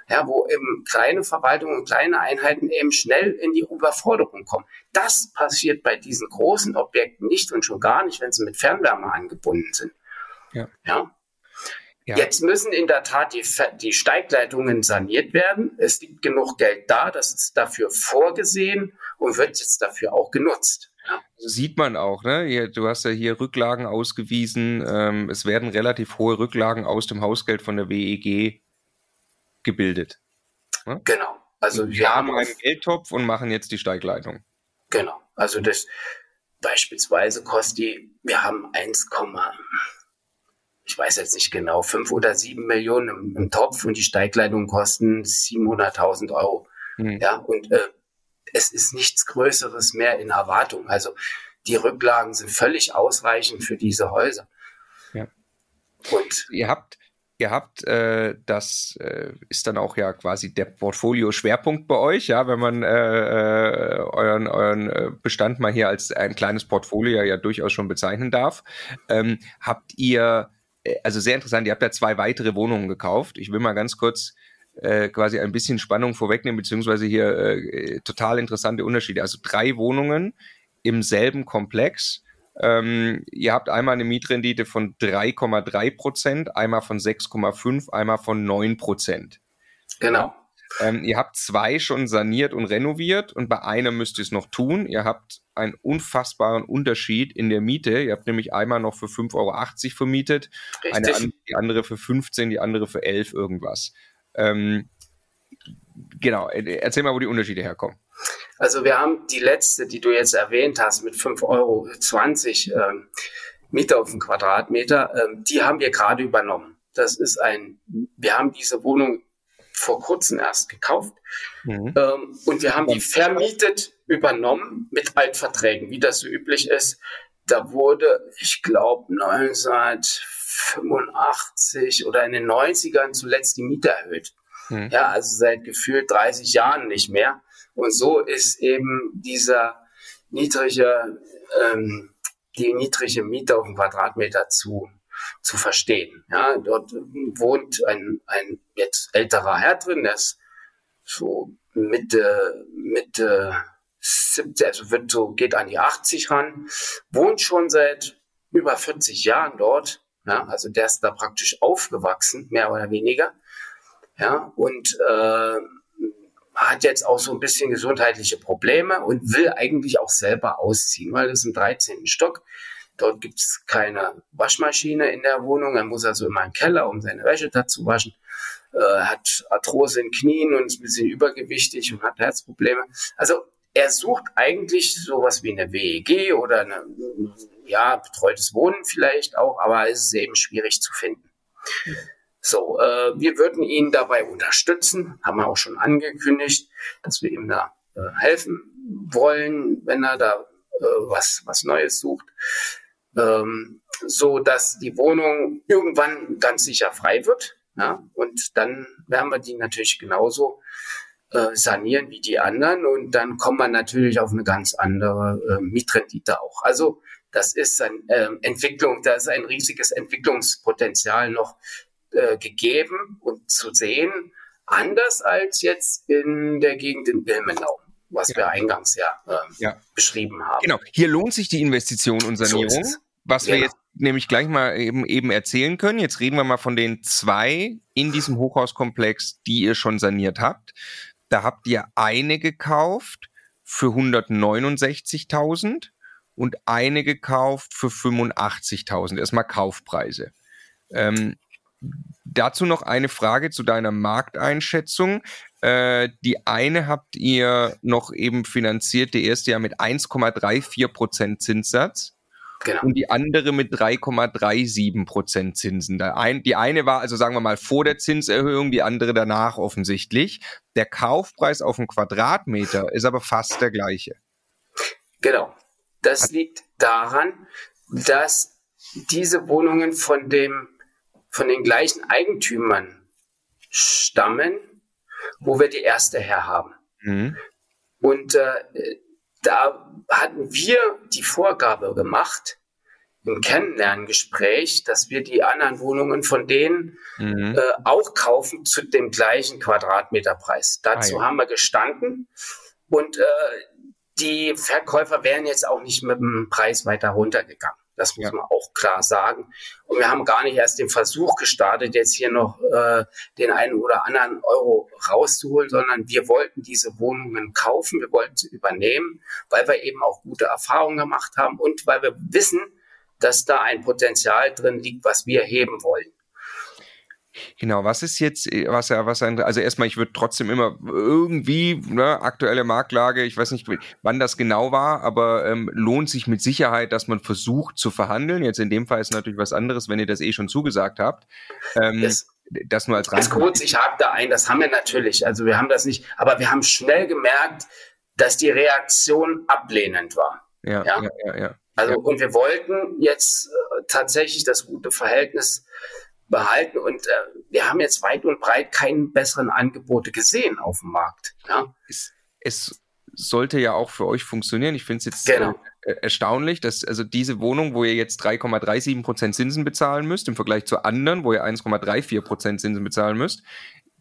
Ja, wo eben kleine Verwaltungen und kleine Einheiten eben schnell in die Überforderung kommen. Das passiert bei diesen großen Objekten nicht und schon gar nicht, wenn sie mit Fernwärme angebunden sind. Ja. ja? Ja. Jetzt müssen in der Tat die, die Steigleitungen saniert werden. Es liegt genug Geld da, das ist dafür vorgesehen und wird jetzt dafür auch genutzt. Ja. Sieht man auch, ne? Hier, du hast ja hier Rücklagen ausgewiesen. Ähm, es werden relativ hohe Rücklagen aus dem Hausgeld von der WEG gebildet. Ne? Genau. Also wir, wir haben einen Geldtopf und machen jetzt die Steigleitung. Genau. Also das beispielsweise kostet die, wir haben 1, ich weiß jetzt nicht genau, fünf oder sieben Millionen im, im Topf und die Steigleitungen kosten 700.000 Euro. Mhm. Ja, und äh, es ist nichts Größeres mehr in Erwartung. Also die Rücklagen sind völlig ausreichend für diese Häuser. Ja. Und ihr habt, ihr habt, äh, das äh, ist dann auch ja quasi der Portfolio-Schwerpunkt bei euch, ja, wenn man äh, äh euren, euren äh, Bestand mal hier als ein kleines Portfolio ja durchaus schon bezeichnen darf. Ähm, habt ihr also sehr interessant, ihr habt ja zwei weitere Wohnungen gekauft. Ich will mal ganz kurz äh, quasi ein bisschen Spannung vorwegnehmen, beziehungsweise hier äh, total interessante Unterschiede. Also drei Wohnungen im selben Komplex. Ähm, ihr habt einmal eine Mietrendite von 3,3 Prozent, einmal von 6,5, einmal von 9 Prozent. Genau. Ähm, ihr habt zwei schon saniert und renoviert und bei einem müsst ihr es noch tun. Ihr habt einen unfassbaren Unterschied in der Miete. Ihr habt nämlich einmal noch für 5,80 Euro vermietet, eine, die andere für 15, die andere für 11 irgendwas. Ähm, genau, erzähl mal, wo die Unterschiede herkommen. Also wir haben die letzte, die du jetzt erwähnt hast, mit 5,20 Euro ähm, Miete auf den Quadratmeter, ähm, die haben wir gerade übernommen. Das ist ein, wir haben diese Wohnung vor kurzem erst gekauft. Mhm. Ähm, und wir haben die vermietet, übernommen mit Altverträgen, wie das so üblich ist. Da wurde, ich glaube, 1985 oder in den 90ern zuletzt die Miete erhöht. Mhm. Ja, also seit gefühlt 30 Jahren nicht mehr. Und so ist eben dieser niedrige, ähm, die niedrige Miete auf den Quadratmeter zu zu verstehen. Ja, dort wohnt ein, ein jetzt älterer Herr drin, der ist so Mitte, Mitte 70, also wird so, geht an die 80 ran, wohnt schon seit über 40 Jahren dort. Ja, also der ist da praktisch aufgewachsen, mehr oder weniger. Ja, und äh, hat jetzt auch so ein bisschen gesundheitliche Probleme und will eigentlich auch selber ausziehen, weil das im 13. Stock Dort gibt es keine Waschmaschine in der Wohnung. Er muss also immer im Keller, um seine Wäsche dazu waschen. Äh, hat Arthrose in Knien und ist ein bisschen übergewichtig und hat Herzprobleme. Also er sucht eigentlich sowas wie eine WEG oder eine, ja, betreutes Wohnen vielleicht auch, aber es ist eben schwierig zu finden. So, äh, wir würden ihn dabei unterstützen, haben wir auch schon angekündigt, dass wir ihm da äh, helfen wollen, wenn er da äh, was, was Neues sucht ähm, so dass die Wohnung irgendwann ganz sicher frei wird. Ja? Und dann werden wir die natürlich genauso äh, sanieren wie die anderen und dann kommt man natürlich auf eine ganz andere äh, Mietrendite auch. Also das ist ein äh, Entwicklung, da ist ein riesiges Entwicklungspotenzial noch äh, gegeben und zu sehen, anders als jetzt in der Gegend in Ilmenau was ja. wir eingangs ja, äh, ja, beschrieben haben. Genau, hier lohnt sich die Investition und Sanierung, so was wir genau. jetzt nämlich gleich mal eben, eben erzählen können. Jetzt reden wir mal von den zwei in diesem Hochhauskomplex, die ihr schon saniert habt. Da habt ihr eine gekauft für 169.000 und eine gekauft für 85.000. Erstmal Kaufpreise. Ähm, dazu noch eine Frage zu deiner Markteinschätzung. Äh, die eine habt ihr noch eben finanziert, die erste ja mit 1,34 Prozent Zinssatz. Genau. Und die andere mit 3,37 Prozent Zinsen. Ein, die eine war also sagen wir mal vor der Zinserhöhung, die andere danach offensichtlich. Der Kaufpreis auf einen Quadratmeter ist aber fast der gleiche. Genau. Das liegt daran, dass diese Wohnungen von dem, von den gleichen Eigentümern stammen, wo wir die erste herhaben. Mhm. Und äh, da hatten wir die Vorgabe gemacht im Kennenlerngespräch, dass wir die anderen Wohnungen von denen mhm. äh, auch kaufen zu dem gleichen Quadratmeterpreis. Dazu ah, ja. haben wir gestanden und äh, die Verkäufer wären jetzt auch nicht mit dem Preis weiter runtergegangen. Das muss ja. man auch klar sagen. Und wir haben gar nicht erst den Versuch gestartet, jetzt hier noch äh, den einen oder anderen Euro rauszuholen, sondern wir wollten diese Wohnungen kaufen, wir wollten sie übernehmen, weil wir eben auch gute Erfahrungen gemacht haben und weil wir wissen, dass da ein Potenzial drin liegt, was wir heben wollen. Genau, was ist jetzt, äh, was ja, was ein, also erstmal, ich würde trotzdem immer irgendwie, ne, aktuelle Marktlage, ich weiß nicht, wann das genau war, aber ähm, lohnt sich mit Sicherheit, dass man versucht zu verhandeln. Jetzt in dem Fall ist natürlich was anderes, wenn ihr das eh schon zugesagt habt. Ähm, das, das nur als rein. kurz, ich hake da ein, das haben wir natürlich. Also wir haben das nicht, aber wir haben schnell gemerkt, dass die Reaktion ablehnend war. Ja, ja, ja, ja. ja. Also, und wir wollten jetzt äh, tatsächlich das gute Verhältnis behalten. Und äh, wir haben jetzt weit und breit keine besseren Angebote gesehen auf dem Markt. Ja? Es, es sollte ja auch für euch funktionieren. Ich finde es jetzt genau. äh, erstaunlich, dass also diese Wohnung, wo ihr jetzt 3,37 Prozent Zinsen bezahlen müsst, im Vergleich zu anderen, wo ihr 1,34 Prozent Zinsen bezahlen müsst,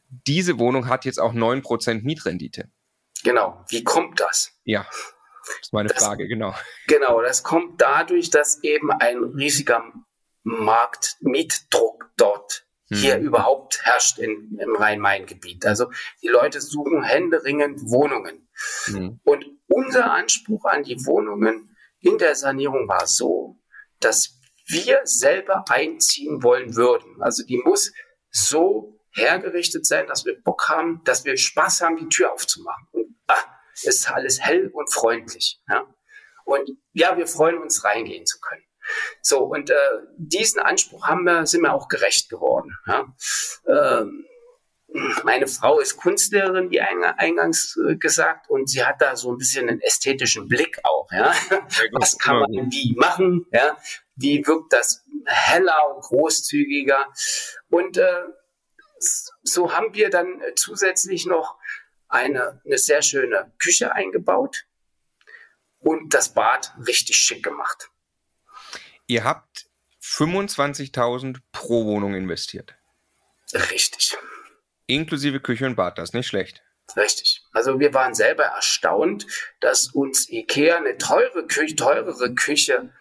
diese Wohnung hat jetzt auch 9 Prozent Mietrendite. Genau. Wie kommt das? Ja. Das ist meine das, Frage, genau. Genau, das kommt dadurch, dass eben ein riesiger Marktmietdruck dort hm. hier überhaupt herrscht in, im Rhein-Main-Gebiet. Also die Leute suchen händeringend Wohnungen. Hm. Und unser Anspruch an die Wohnungen in der Sanierung war so, dass wir selber einziehen wollen würden. Also die muss so hergerichtet sein, dass wir Bock haben, dass wir Spaß haben, die Tür aufzumachen. Und es ist alles hell und freundlich. Ja? Und ja, wir freuen uns, reingehen zu können. So, und äh, diesen Anspruch haben wir, sind wir auch gerecht geworden. Ja? Ähm, meine Frau ist Kunstlehrerin, wie eingangs äh, gesagt, und sie hat da so ein bisschen einen ästhetischen Blick auch. Ja? Was kann man wie machen? Ja? Wie wirkt das heller und großzügiger? Und äh, so haben wir dann zusätzlich noch eine, eine sehr schöne Küche eingebaut und das Bad richtig schick gemacht. Ihr habt 25.000 pro Wohnung investiert. Richtig. Inklusive Küche und Bad, das ist nicht schlecht. Richtig. Also wir waren selber erstaunt, dass uns IKEA eine teure Küche, teurere Küche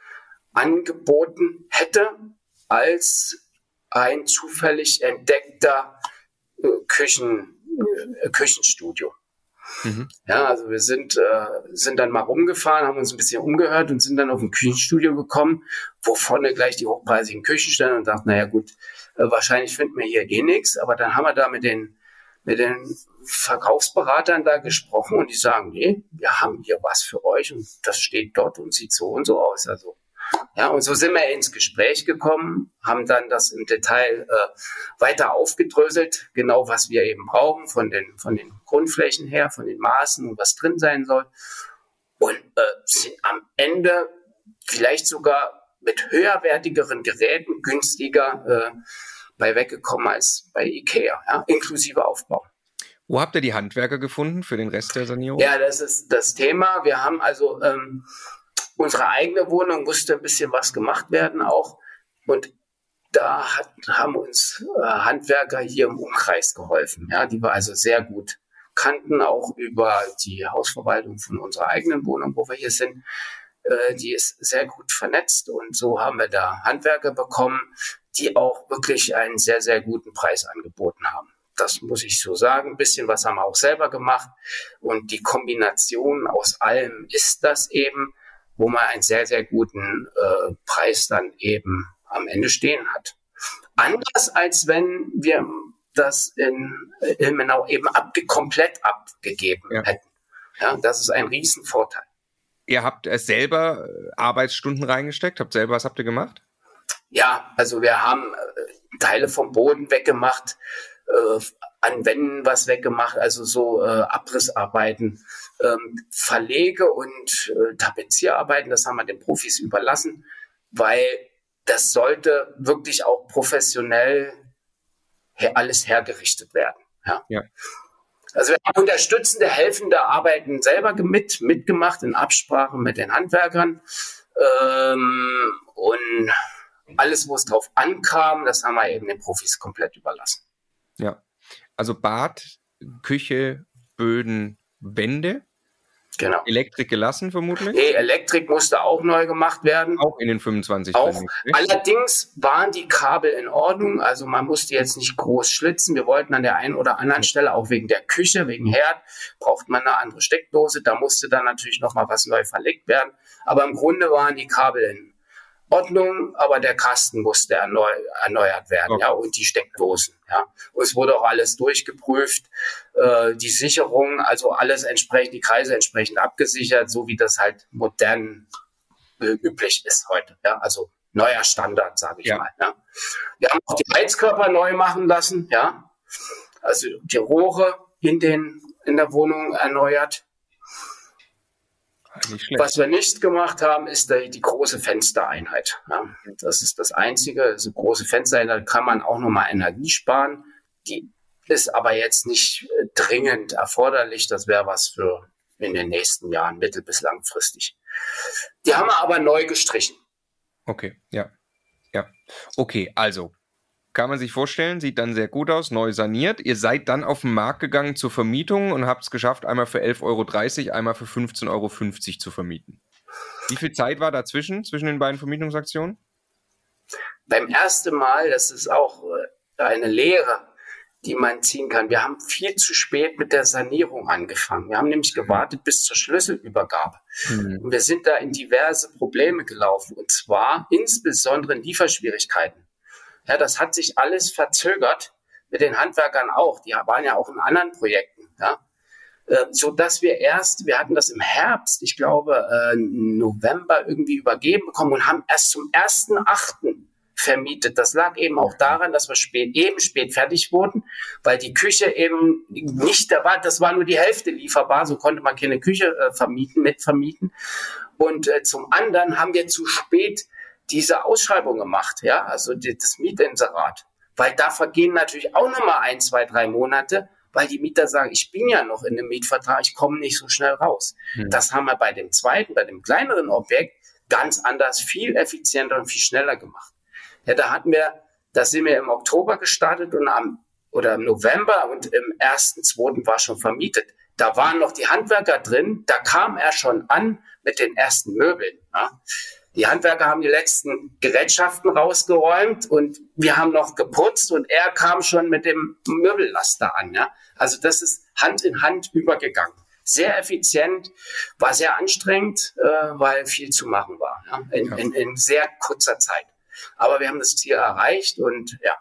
angeboten hätte als ein zufällig entdeckter äh, Küchen, äh, Küchenstudio. Mhm. Ja, also wir sind, äh, sind dann mal rumgefahren, haben uns ein bisschen umgehört und sind dann auf ein Küchenstudio gekommen, wo vorne gleich die hochpreisigen Küchen standen und dachten, naja gut, äh, wahrscheinlich finden wir hier eh nichts, aber dann haben wir da mit den, mit den Verkaufsberatern da gesprochen und die sagen, nee, wir haben hier was für euch und das steht dort und sieht so und so aus. Also ja, und so sind wir ins Gespräch gekommen, haben dann das im Detail äh, weiter aufgedröselt, genau was wir eben brauchen von den, von den Grundflächen her, von den Maßen und was drin sein soll. Und äh, sind am Ende vielleicht sogar mit höherwertigeren Geräten günstiger äh, bei weggekommen als bei Ikea, ja, inklusive Aufbau. Wo habt ihr die Handwerker gefunden für den Rest der Sanierung? Ja, das ist das Thema. Wir haben also ähm, unsere eigene Wohnung musste ein bisschen was gemacht werden auch. Und da hat, haben uns äh, Handwerker hier im Umkreis geholfen, ja, die wir also sehr gut kannten, auch über die Hausverwaltung von unserer eigenen Wohnung, wo wir hier sind. Äh, die ist sehr gut vernetzt und so haben wir da Handwerker bekommen, die auch wirklich einen sehr, sehr guten Preis angeboten haben. Das muss ich so sagen. Ein bisschen was haben wir auch selber gemacht. Und die Kombination aus allem ist das eben, wo man einen sehr, sehr guten äh, Preis dann eben am Ende stehen hat. Anders als wenn wir das in Ilmenau eben abge komplett abgegeben ja. hätten. Ja, das ist ein Riesenvorteil. Ihr habt es selber äh, Arbeitsstunden reingesteckt, habt selber, was habt ihr gemacht? Ja, also wir haben äh, Teile vom Boden weggemacht, äh, an Wänden was weggemacht, also so äh, Abrissarbeiten, ähm, Verlege und äh, Tapezierarbeiten, das haben wir den Profis überlassen, weil das sollte wirklich auch professionell her alles hergerichtet werden. Ja. ja. Also wir haben unterstützende, helfende Arbeiten selber mit, mitgemacht in Absprache mit den Handwerkern. Ähm, und alles, wo es drauf ankam, das haben wir eben den Profis komplett überlassen. Ja. Also Bad, Küche, Böden, Wände. Genau. Elektrik gelassen vermutlich? Nee, Elektrik musste auch neu gemacht werden. Auch in den 25 auch. Allerdings waren die Kabel in Ordnung, also man musste jetzt nicht groß schlitzen. Wir wollten an der einen oder anderen Stelle, auch wegen der Küche, wegen Herd, braucht man eine andere Steckdose. Da musste dann natürlich nochmal was neu verlegt werden. Aber im Grunde waren die Kabel in Ordnung, aber der Kasten musste erneu erneuert werden, okay. ja, und die Steckdosen, ja. Und es wurde auch alles durchgeprüft, äh, die Sicherung, also alles entsprechend, die Kreise entsprechend abgesichert, so wie das halt modern äh, üblich ist heute, ja. Also neuer Standard, sage ich ja. mal. Ja. Wir haben auch die Heizkörper neu machen lassen, ja. Also die Rohre in den in der Wohnung erneuert. Was wir nicht gemacht haben, ist die, die große Fenstereinheit. Ja, das ist das Einzige. Das ist eine große Fenstereinheit kann man auch nochmal Energie sparen. Die ist aber jetzt nicht äh, dringend erforderlich. Das wäre was für in den nächsten Jahren, mittel- bis langfristig. Die haben wir aber neu gestrichen. Okay, ja. Ja. Okay, also kann man sich vorstellen, sieht dann sehr gut aus, neu saniert. Ihr seid dann auf den Markt gegangen zur Vermietung und habt es geschafft, einmal für 11,30 Euro, einmal für 15,50 Euro zu vermieten. Wie viel Zeit war dazwischen, zwischen den beiden Vermietungsaktionen? Beim ersten Mal, das ist auch äh, eine Lehre, die man ziehen kann. Wir haben viel zu spät mit der Sanierung angefangen. Wir haben nämlich gewartet bis zur Schlüsselübergabe. Mhm. Und wir sind da in diverse Probleme gelaufen. Und zwar insbesondere in Lieferschwierigkeiten. Ja, das hat sich alles verzögert mit den Handwerkern auch. Die waren ja auch in anderen Projekten. Ja, äh, so dass wir erst, wir hatten das im Herbst, ich glaube äh, November irgendwie übergeben bekommen und haben erst zum ersten Achten vermietet. Das lag eben auch daran, dass wir spät, eben spät fertig wurden, weil die Küche eben nicht da war. Das war nur die Hälfte lieferbar, so konnte man keine Küche äh, vermieten, mitvermieten. Und äh, zum anderen haben wir zu spät diese Ausschreibung gemacht, ja, also die, das Mietinserat. Weil da vergehen natürlich auch nochmal ein, zwei, drei Monate, weil die Mieter sagen, ich bin ja noch in dem Mietvertrag, ich komme nicht so schnell raus. Hm. Das haben wir bei dem zweiten, bei dem kleineren Objekt ganz anders, viel effizienter und viel schneller gemacht. Ja, da hatten wir, da sind wir im Oktober gestartet und am, oder im November und im ersten, zweiten war schon vermietet. Da waren noch die Handwerker drin, da kam er schon an mit den ersten Möbeln. Ja. Die Handwerker haben die letzten Gerätschaften rausgeräumt und wir haben noch geputzt und er kam schon mit dem Möbellaster an. Ja? Also das ist Hand in Hand übergegangen. Sehr effizient, war sehr anstrengend, äh, weil viel zu machen war ja? in, in, in sehr kurzer Zeit. Aber wir haben das Ziel erreicht und ja,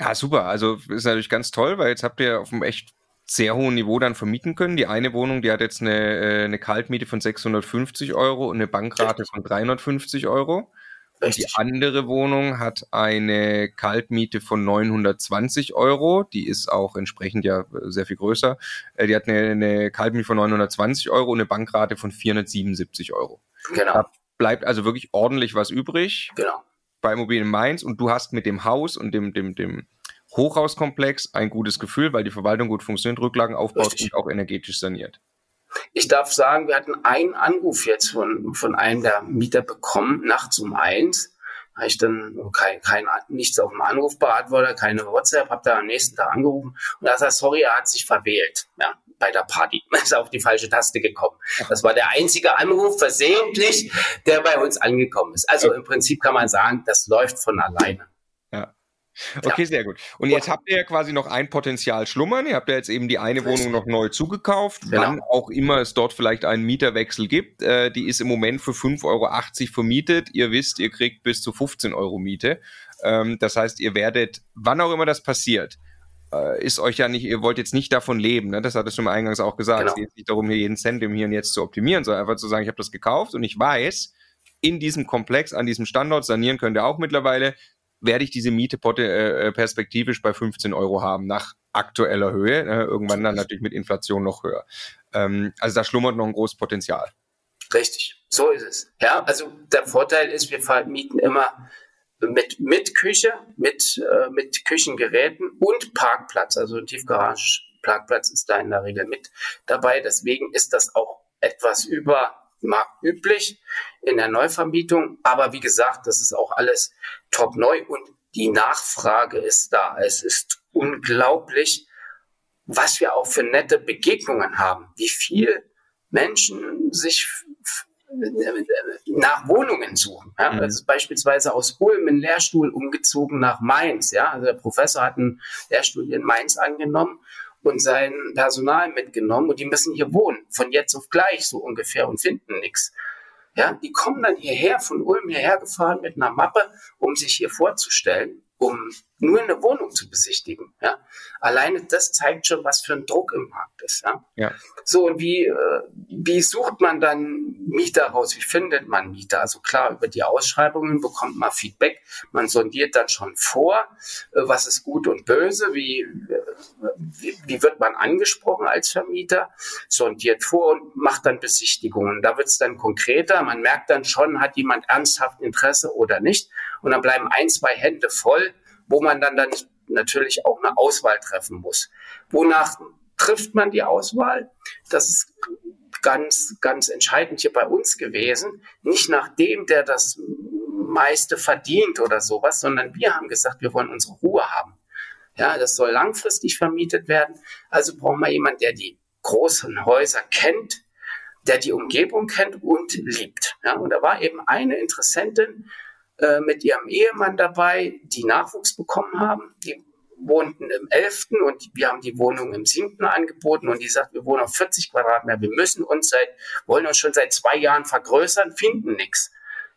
ja, super. Also ist natürlich ganz toll, weil jetzt habt ihr auf einem echt sehr hohen Niveau dann vermieten können. Die eine Wohnung, die hat jetzt eine, äh, eine Kaltmiete von 650 Euro und eine Bankrate von 350 Euro. Richtig. Die andere Wohnung hat eine Kaltmiete von 920 Euro. Die ist auch entsprechend ja sehr viel größer. Äh, die hat eine, eine Kaltmiete von 920 Euro und eine Bankrate von 477 Euro. Genau. Da bleibt also wirklich ordentlich was übrig. Genau. Bei Immobilien Mainz und du hast mit dem Haus und dem, dem, dem Hochhauskomplex ein gutes Gefühl, weil die Verwaltung gut funktioniert, Rücklagen aufbaut Richtig. und auch energetisch saniert. Ich darf sagen, wir hatten einen Anruf jetzt von, von einem der Mieter bekommen, nachts um eins, habe ich dann kein, kein, nichts auf dem Anruf beantwortet, keine WhatsApp, habe da am nächsten Tag angerufen und da sagt sorry, er hat sich verwählt, ja, bei der Party. (laughs) Er ist auf die falsche Taste gekommen. Das war der einzige Anruf versehentlich, der bei uns angekommen ist. Also im Prinzip kann man sagen, das läuft von alleine. Okay, ja. sehr gut. Und jetzt habt ihr ja quasi noch ein Potenzial schlummern. Ihr habt ja jetzt eben die eine Wohnung noch neu zugekauft. Genau. Wann auch immer es dort vielleicht einen Mieterwechsel gibt. Äh, die ist im Moment für 5,80 Euro vermietet. Ihr wisst, ihr kriegt bis zu 15 Euro Miete. Ähm, das heißt, ihr werdet, wann auch immer das passiert, äh, ist euch ja nicht, ihr wollt jetzt nicht davon leben, ne? das hattest du mal eingangs auch gesagt. Genau. Es geht nicht darum, hier jeden Cent im Hier und Jetzt zu optimieren, sondern einfach zu sagen, ich habe das gekauft und ich weiß, in diesem Komplex, an diesem Standort, sanieren könnt ihr auch mittlerweile, werde ich diese Miete äh, äh, perspektivisch bei 15 Euro haben nach aktueller Höhe, äh, irgendwann dann natürlich mit Inflation noch höher. Ähm, also da schlummert noch ein großes Potenzial. Richtig, so ist es. Ja, also der Vorteil ist, wir vermieten immer mit, mit Küche, mit, äh, mit Küchengeräten und Parkplatz. Also Tiefgarage, Parkplatz ist da in der Regel mit dabei. Deswegen ist das auch etwas über marktüblich in der Neuvermietung. Aber wie gesagt, das ist auch alles top neu und die Nachfrage ist da. Es ist unglaublich, was wir auch für nette Begegnungen haben, wie viel Menschen sich nach Wohnungen suchen. Ja? Mhm. Also beispielsweise aus Ulm einen Lehrstuhl umgezogen nach Mainz. Ja? Also der Professor hat einen Lehrstuhl in Mainz angenommen und sein Personal mitgenommen und die müssen hier wohnen, von jetzt auf gleich so ungefähr und finden nichts. Ja, die kommen dann hierher, von Ulm hierher gefahren mit einer Mappe, um sich hier vorzustellen um nur eine Wohnung zu besichtigen. Ja? Alleine das zeigt schon, was für ein Druck im Markt ist. Ja? ja. So, und wie, äh, wie sucht man dann Mieter raus? Wie findet man Mieter? Also klar, über die Ausschreibungen bekommt man Feedback. Man sondiert dann schon vor, äh, was ist gut und böse, wie, äh, wie, wie, wird man angesprochen als Vermieter, sondiert vor und macht dann Besichtigungen. Da wird es dann konkreter. Man merkt dann schon, hat jemand ernsthaft Interesse oder nicht. Und dann bleiben ein, zwei Hände voll, wo man dann, dann natürlich auch eine Auswahl treffen muss. Wonach trifft man die Auswahl? Das ist ganz, ganz entscheidend hier bei uns gewesen. Nicht nach dem, der das meiste verdient oder sowas, sondern wir haben gesagt, wir wollen unsere Ruhe haben. Ja, das soll langfristig vermietet werden. Also brauchen wir jemanden, der die großen Häuser kennt, der die Umgebung kennt und liebt. Ja, und da war eben eine Interessentin, äh, mit ihrem Ehemann dabei, die Nachwuchs bekommen haben. Die wohnten im 11. und wir haben die Wohnung im 7. angeboten und die sagt, wir wohnen auf 40 Quadratmeter, wir müssen uns seit, wollen uns schon seit zwei Jahren vergrößern, finden nichts.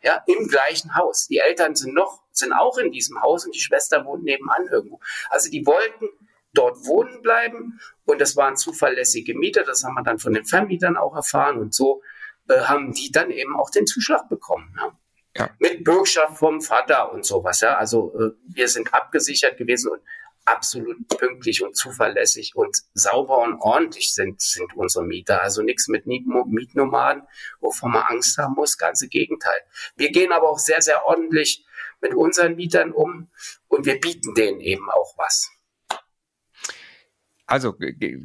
Ja, im gleichen Haus. Die Eltern sind noch, sind auch in diesem Haus und die Schwester wohnt nebenan irgendwo. Also die wollten dort wohnen bleiben und das waren zuverlässige Mieter, das haben wir dann von den Vermietern auch erfahren und so äh, haben die dann eben auch den Zuschlag bekommen. Ja. Ja. Mit Bürgschaft vom Vater und sowas. Ja. Also äh, wir sind abgesichert gewesen und absolut pünktlich und zuverlässig und sauber und ordentlich sind, sind unsere Mieter. Also nichts mit Mietnomaden, wovon man Angst haben muss. Ganze Gegenteil. Wir gehen aber auch sehr, sehr ordentlich mit unseren Mietern um und wir bieten denen eben auch was. Also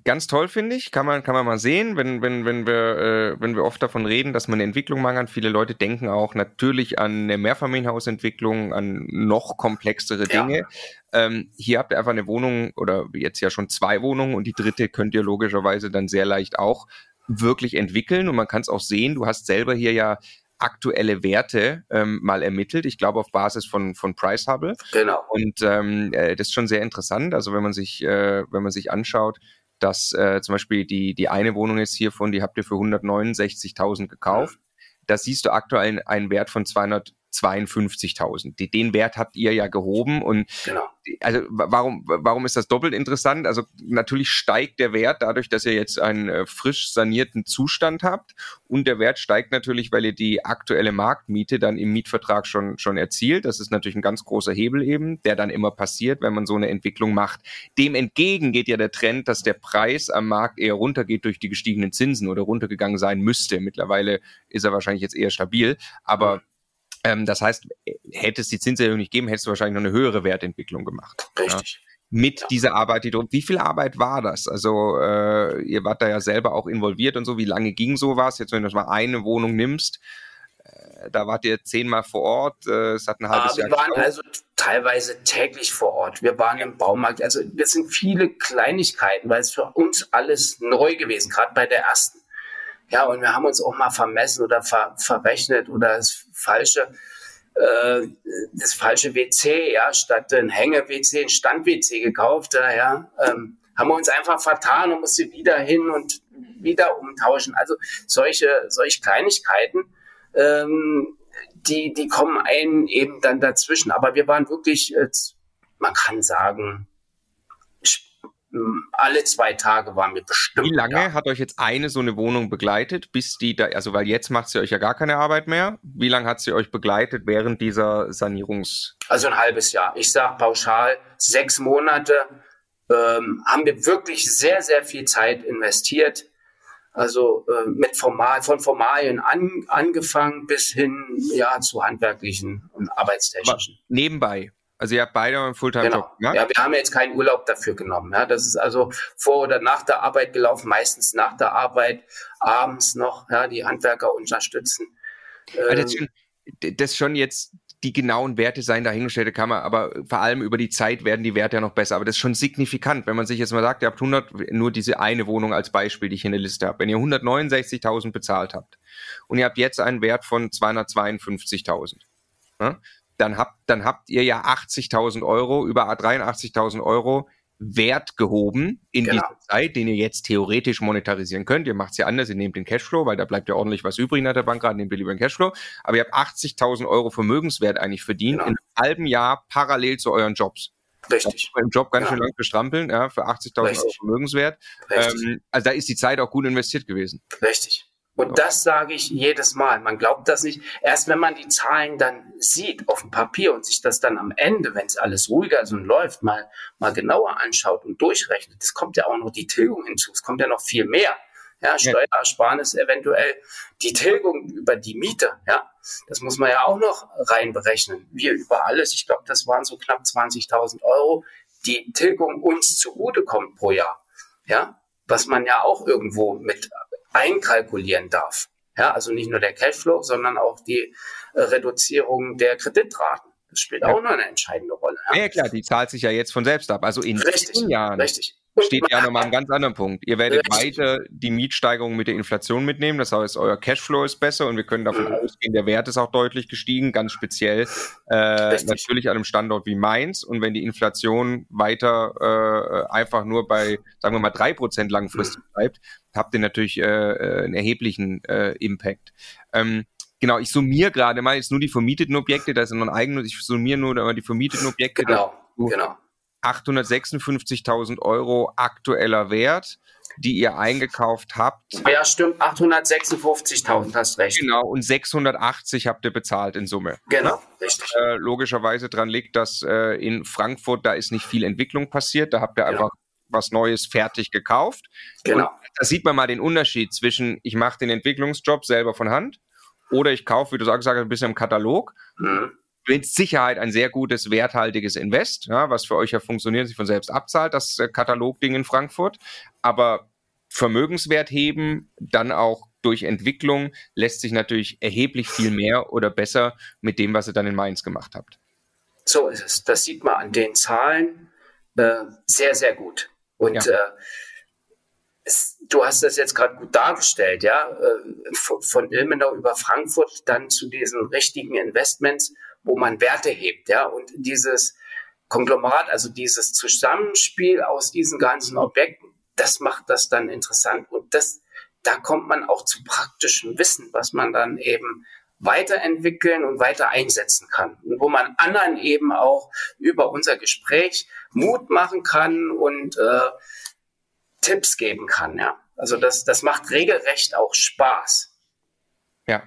ganz toll finde ich, kann man kann man mal sehen, wenn wenn wenn wir äh, wenn wir oft davon reden, dass man eine Entwicklung mangelt. Viele Leute denken auch natürlich an eine Mehrfamilienhausentwicklung, an noch komplexere Dinge. Ja. Ähm, hier habt ihr einfach eine Wohnung oder jetzt ja schon zwei Wohnungen und die dritte könnt ihr logischerweise dann sehr leicht auch wirklich entwickeln und man kann es auch sehen. Du hast selber hier ja aktuelle Werte ähm, mal ermittelt. Ich glaube auf Basis von von Price Hubble. Genau. Und ähm, äh, das ist schon sehr interessant. Also wenn man sich äh, wenn man sich anschaut, dass äh, zum Beispiel die die eine Wohnung jetzt hiervon, die habt ihr für 169.000 gekauft. Da siehst du aktuell einen Wert von 200 52.000. Den Wert habt ihr ja gehoben und genau. also warum warum ist das doppelt interessant? Also natürlich steigt der Wert dadurch, dass ihr jetzt einen äh, frisch sanierten Zustand habt und der Wert steigt natürlich, weil ihr die aktuelle Marktmiete dann im Mietvertrag schon schon erzielt. Das ist natürlich ein ganz großer Hebel eben, der dann immer passiert, wenn man so eine Entwicklung macht. Dem entgegen geht ja der Trend, dass der Preis am Markt eher runtergeht durch die gestiegenen Zinsen oder runtergegangen sein müsste. Mittlerweile ist er wahrscheinlich jetzt eher stabil, aber ähm, das heißt, hätte es die Zinserhöhung nicht gegeben, hättest du wahrscheinlich noch eine höhere Wertentwicklung gemacht. Richtig. Ja? Mit ja. dieser Arbeit, die du, wie viel Arbeit war das? Also äh, ihr wart da ja selber auch involviert und so. Wie lange ging sowas? Jetzt, wenn du mal eine Wohnung nimmst, äh, da wart ihr zehnmal vor Ort. Äh, es hat ein halbes ah, wir Jahr. Wir waren Stau. also teilweise täglich vor Ort. Wir waren im Baumarkt. Also das sind viele Kleinigkeiten, weil es für uns alles neu gewesen, gerade bei der ersten. Ja, und wir haben uns auch mal vermessen oder ver verrechnet oder das falsche äh, das falsche WC, ja, statt ein Hänge-WC, ein Stand-WC gekauft, ja, ähm, haben wir uns einfach vertan und musste wieder hin und wieder umtauschen. Also solche, solche Kleinigkeiten, ähm, die, die kommen einen eben dann dazwischen. Aber wir waren wirklich, äh, man kann sagen, alle zwei Tage waren wir bestimmt. Wie lange da. hat euch jetzt eine so eine Wohnung begleitet, bis die da, also weil jetzt macht sie euch ja gar keine Arbeit mehr. Wie lange hat sie euch begleitet während dieser Sanierungs? Also ein halbes Jahr. Ich sage pauschal sechs Monate ähm, haben wir wirklich sehr, sehr viel Zeit investiert. Also äh, mit Formal, von Formalien an, angefangen bis hin ja zu handwerklichen und arbeitstechnischen. Aber nebenbei. Also ihr habt beide einen Fulltime-Job genau. Ja, wir haben jetzt keinen Urlaub dafür genommen. Ja, das ist also vor oder nach der Arbeit gelaufen, meistens nach der Arbeit, abends noch, ja, die Handwerker unterstützen. Also das, schon, das schon jetzt die genauen Werte sein dahingestellte kann man, aber vor allem über die Zeit werden die Werte ja noch besser. Aber das ist schon signifikant, wenn man sich jetzt mal sagt, ihr habt 100, nur diese eine Wohnung als Beispiel, die ich in der Liste habe. Wenn ihr 169.000 bezahlt habt und ihr habt jetzt einen Wert von 252.000, ja, dann habt, dann habt ihr ja 80.000 Euro, über 83.000 Euro Wert gehoben in genau. dieser Zeit, den ihr jetzt theoretisch monetarisieren könnt. Ihr macht es ja anders, ihr nehmt den Cashflow, weil da bleibt ja ordentlich was übrig nach der Bank gerade, nehmt ihr lieber den Cashflow. Aber ihr habt 80.000 Euro Vermögenswert eigentlich verdient genau. in einem halben Jahr parallel zu euren Jobs. Richtig. Im Job ganz ja. schön lang bestrampeln, ja, für 80.000 Euro Vermögenswert. Ähm, also da ist die Zeit auch gut investiert gewesen. Richtig. Und das sage ich jedes Mal. Man glaubt das nicht. Erst wenn man die Zahlen dann sieht auf dem Papier und sich das dann am Ende, wenn es alles ruhiger so läuft, mal, mal genauer anschaut und durchrechnet. Es kommt ja auch noch die Tilgung hinzu. Es kommt ja noch viel mehr. Ja, Steuerersparnis eventuell, die Tilgung über die Miete, ja, das muss man ja auch noch reinberechnen. Wir über alles, ich glaube, das waren so knapp 20.000 Euro, die Tilgung uns zugutekommt pro Jahr, ja, was man ja auch irgendwo mit einkalkulieren darf. Ja, also nicht nur der Cashflow, sondern auch die äh, Reduzierung der Kreditraten. Das spielt ja. auch noch eine entscheidende Rolle. Ja? ja, klar, die zahlt sich ja jetzt von selbst ab. Also in richtig, zehn Jahren richtig. Steht ja nochmal einen ganz anderen Punkt. Ihr werdet weiter die Mietsteigerung mit der Inflation mitnehmen. Das heißt, euer Cashflow ist besser und wir können davon mhm. ausgehen, der Wert ist auch deutlich gestiegen, ganz speziell äh, natürlich an einem Standort wie Mainz. Und wenn die Inflation weiter äh, einfach nur bei, sagen wir mal, drei Prozent langfristig mhm. bleibt, habt ihr natürlich äh, äh, einen erheblichen äh, Impact. Ähm, genau, ich summiere gerade mal jetzt nur die vermieteten Objekte, da ist noch ein eigenes, ich summiere nur die vermieteten Objekte. Genau, genau. 856.000 Euro aktueller Wert, die ihr eingekauft habt. Ja, stimmt, 856.000, hast recht. Genau, und 680 habt ihr bezahlt in Summe. Genau, richtig. Äh, logischerweise dran liegt, dass äh, in Frankfurt, da ist nicht viel Entwicklung passiert, da habt ihr genau. einfach was Neues fertig gekauft. Genau. Und da sieht man mal den Unterschied zwischen, ich mache den Entwicklungsjob selber von Hand oder ich kaufe, wie du sagst, ein bisschen im Katalog. Mhm. Mit Sicherheit ein sehr gutes, werthaltiges Invest, ja, was für euch ja funktioniert, sich von selbst abzahlt, das äh, Katalogding in Frankfurt. Aber Vermögenswert heben, dann auch durch Entwicklung, lässt sich natürlich erheblich viel mehr oder besser mit dem, was ihr dann in Mainz gemacht habt. So ist es. Das sieht man an den Zahlen äh, sehr, sehr gut. Und ja. äh, es, du hast das jetzt gerade gut dargestellt, ja, äh, von, von Ilmenau über Frankfurt dann zu diesen richtigen Investments, wo man Werte hebt, ja, und dieses Konglomerat, also dieses Zusammenspiel aus diesen ganzen Objekten, das macht das dann interessant und das, da kommt man auch zu praktischem Wissen, was man dann eben weiterentwickeln und weiter einsetzen kann. Und wo man anderen eben auch über unser Gespräch Mut machen kann und äh, Tipps geben kann. Ja, also das, das macht regelrecht auch Spaß. Ja, ja,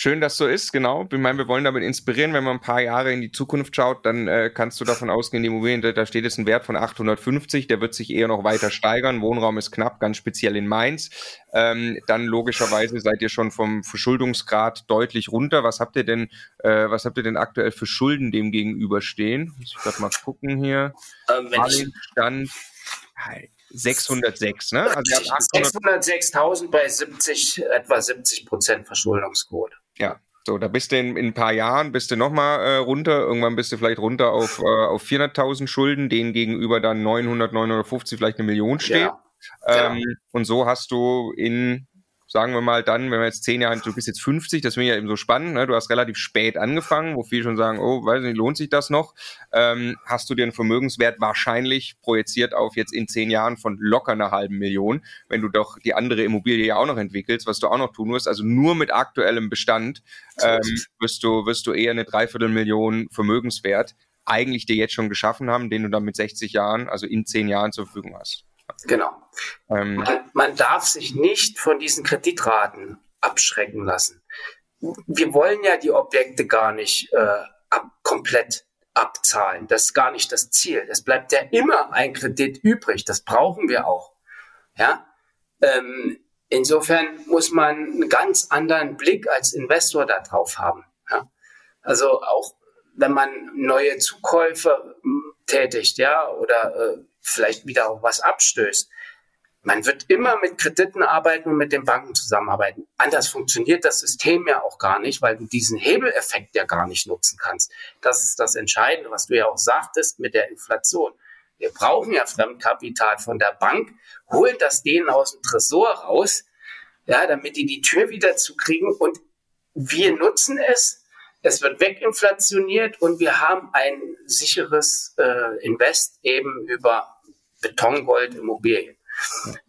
schön, dass so ist, genau. Ich meine, wir wollen damit inspirieren, wenn man ein paar Jahre in die Zukunft schaut, dann äh, kannst du davon ausgehen, die Immobilien, da steht jetzt ein Wert von 850, der wird sich eher noch weiter steigern. Wohnraum ist knapp, ganz speziell in Mainz. Ähm, dann logischerweise seid ihr schon vom Verschuldungsgrad deutlich runter. Was habt ihr denn, äh, was habt ihr denn aktuell für Schulden dem gegenüberstehen? Muss ich gerade mal gucken hier. Ähm, Stand, 606, ne? Also 606.000 bei 70, etwa 70 Prozent Verschuldungsquote. Ja, So, da bist du in, in ein paar Jahren, bist du nochmal äh, runter, irgendwann bist du vielleicht runter auf, (laughs) äh, auf 400.000 Schulden, denen gegenüber dann 900, 950, vielleicht eine Million steht. Ja. Ähm, ja. Und so hast du in sagen wir mal dann, wenn wir jetzt zehn Jahre, du bist jetzt 50, das finde ich ja eben so spannend, ne? du hast relativ spät angefangen, wo viele schon sagen, oh, weiß nicht, lohnt sich das noch? Ähm, hast du den Vermögenswert wahrscheinlich projiziert auf jetzt in zehn Jahren von locker einer halben Million, wenn du doch die andere Immobilie ja auch noch entwickelst, was du auch noch tun musst, also nur mit aktuellem Bestand ähm, wirst du, wirst du eher eine Dreiviertelmillion Vermögenswert eigentlich dir jetzt schon geschaffen haben, den du dann mit 60 Jahren, also in zehn Jahren zur Verfügung hast. Genau. Ähm, man, man darf sich nicht von diesen Kreditraten abschrecken lassen. Wir wollen ja die Objekte gar nicht äh, ab, komplett abzahlen. Das ist gar nicht das Ziel. Es bleibt ja immer ein Kredit übrig. Das brauchen wir auch. Ja. Ähm, insofern muss man einen ganz anderen Blick als Investor darauf haben. Ja? Also auch wenn man neue Zukäufe hm, tätigt, ja, oder äh, vielleicht wieder auch was abstößt. Man wird immer mit Krediten arbeiten und mit den Banken zusammenarbeiten. Anders funktioniert das System ja auch gar nicht, weil du diesen Hebeleffekt ja gar nicht nutzen kannst. Das ist das Entscheidende, was du ja auch sagtest mit der Inflation. Wir brauchen ja Fremdkapital von der Bank, holen das denen aus dem Tresor raus, ja, damit die die Tür wieder zukriegen und wir nutzen es. Es wird weginflationiert und wir haben ein sicheres äh, Invest eben über Betongold, Immobilien.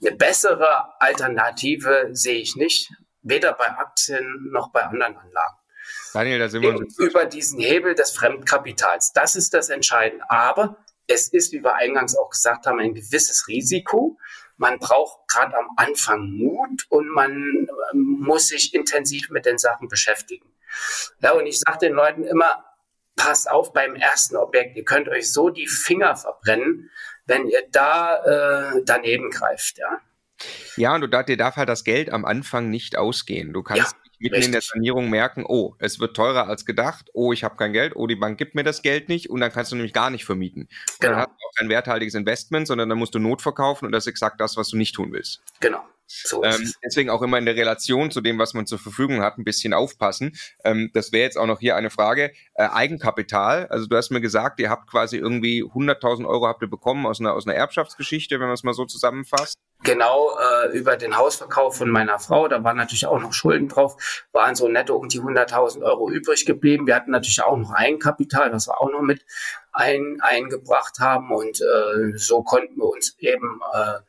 Eine bessere Alternative sehe ich nicht, weder bei Aktien noch bei anderen Anlagen. Daniel, da sind wir uns über diesen Hebel des Fremdkapitals. Das ist das Entscheidende. Aber es ist, wie wir eingangs auch gesagt haben, ein gewisses Risiko. Man braucht gerade am Anfang Mut und man ähm, muss sich intensiv mit den Sachen beschäftigen. Ja, und ich sage den Leuten immer, passt auf beim ersten Objekt. Ihr könnt euch so die Finger verbrennen, wenn ihr da äh, daneben greift, ja. Ja, und du, dir darf halt das Geld am Anfang nicht ausgehen. Du kannst ja, mitten richtig. in der Sanierung merken, oh, es wird teurer als gedacht, oh, ich habe kein Geld, oh, die Bank gibt mir das Geld nicht und dann kannst du nämlich gar nicht vermieten. Genau. Dann hast du auch kein werthaltiges Investment, sondern dann musst du Not verkaufen und das ist exakt das, was du nicht tun willst. Genau. So ähm, deswegen auch immer in der Relation zu dem, was man zur Verfügung hat, ein bisschen aufpassen. Ähm, das wäre jetzt auch noch hier eine Frage. Äh, Eigenkapital, also du hast mir gesagt, ihr habt quasi irgendwie 100.000 Euro habt ihr bekommen aus einer, aus einer Erbschaftsgeschichte, wenn man es mal so zusammenfasst. Genau, äh, über den Hausverkauf von meiner Frau, da waren natürlich auch noch Schulden drauf, waren so netto um die 100.000 Euro übrig geblieben. Wir hatten natürlich auch noch Eigenkapital, was wir auch noch mit ein, eingebracht haben und äh, so konnten wir uns eben äh,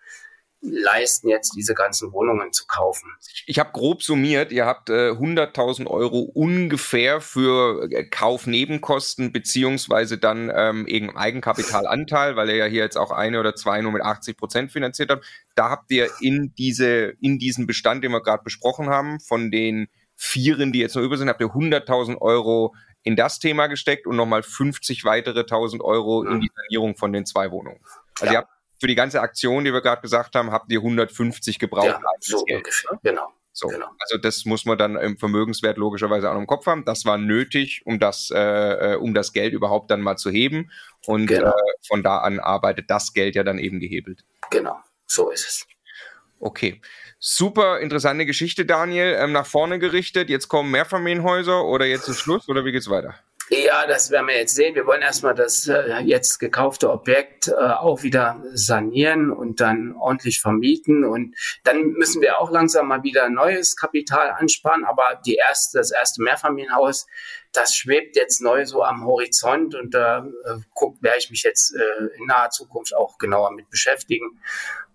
leisten, jetzt diese ganzen Wohnungen zu kaufen. Ich habe grob summiert, ihr habt äh, 100.000 Euro ungefähr für äh, Kaufnebenkosten beziehungsweise dann ähm, eben Eigenkapitalanteil, weil ihr ja hier jetzt auch eine oder zwei nur mit 80 Prozent finanziert habt. Da habt ihr in diese in diesen Bestand, den wir gerade besprochen haben, von den Vieren, die jetzt noch über sind, habt ihr 100.000 Euro in das Thema gesteckt und nochmal 50 weitere 1.000 Euro in die Sanierung von den zwei Wohnungen. Also ja. ihr habt für die ganze Aktion, die wir gerade gesagt haben, habt ihr 150 gebraucht. Ja, so Geld. ungefähr, genau. So, genau. also das muss man dann im Vermögenswert logischerweise auch im Kopf haben. Das war nötig, um das, äh, um das Geld überhaupt dann mal zu heben. Und genau. äh, von da an arbeitet das Geld ja dann eben gehebelt. Genau, so ist es. Okay. Super interessante Geschichte, Daniel. Ähm, nach vorne gerichtet. Jetzt kommen Mehrfamilienhäuser oder jetzt ist Schluss oder wie geht's weiter? Ja, das werden wir jetzt sehen. Wir wollen erstmal das äh, jetzt gekaufte Objekt äh, auch wieder sanieren und dann ordentlich vermieten. Und dann müssen wir auch langsam mal wieder neues Kapital ansparen. Aber die erste, das erste Mehrfamilienhaus, das schwebt jetzt neu so am Horizont und da äh, guck, werde ich mich jetzt äh, in naher Zukunft auch genauer mit beschäftigen.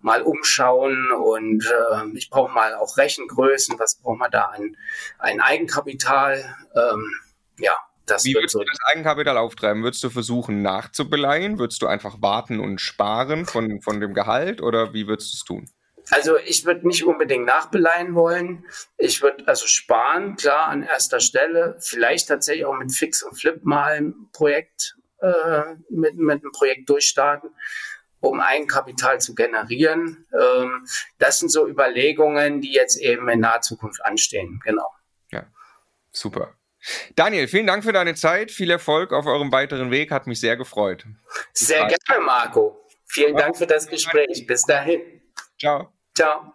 Mal umschauen und äh, ich brauche mal auch Rechengrößen. Was braucht man da an, ein Eigenkapital? Ähm, ja, das Wie würdest so du das Eigenkapital auftreiben? Würdest du versuchen nachzubeleihen? Würdest du einfach warten und sparen von, von dem Gehalt oder wie würdest du es tun? Also ich würde nicht unbedingt nachbeleihen wollen. Ich würde also sparen, klar, an erster Stelle. Vielleicht tatsächlich auch mit Fix und Flip mal ein Projekt, äh, mit, mit einem Projekt durchstarten, um Eigenkapital zu generieren. Ähm, das sind so Überlegungen, die jetzt eben in naher Zukunft anstehen. Genau. Ja, super. Daniel, vielen Dank für deine Zeit. Viel Erfolg auf eurem weiteren Weg. Hat mich sehr gefreut. Sehr gerne, Marco. Vielen Dank für das Gespräch. Bis dahin. Ciao. Ciao.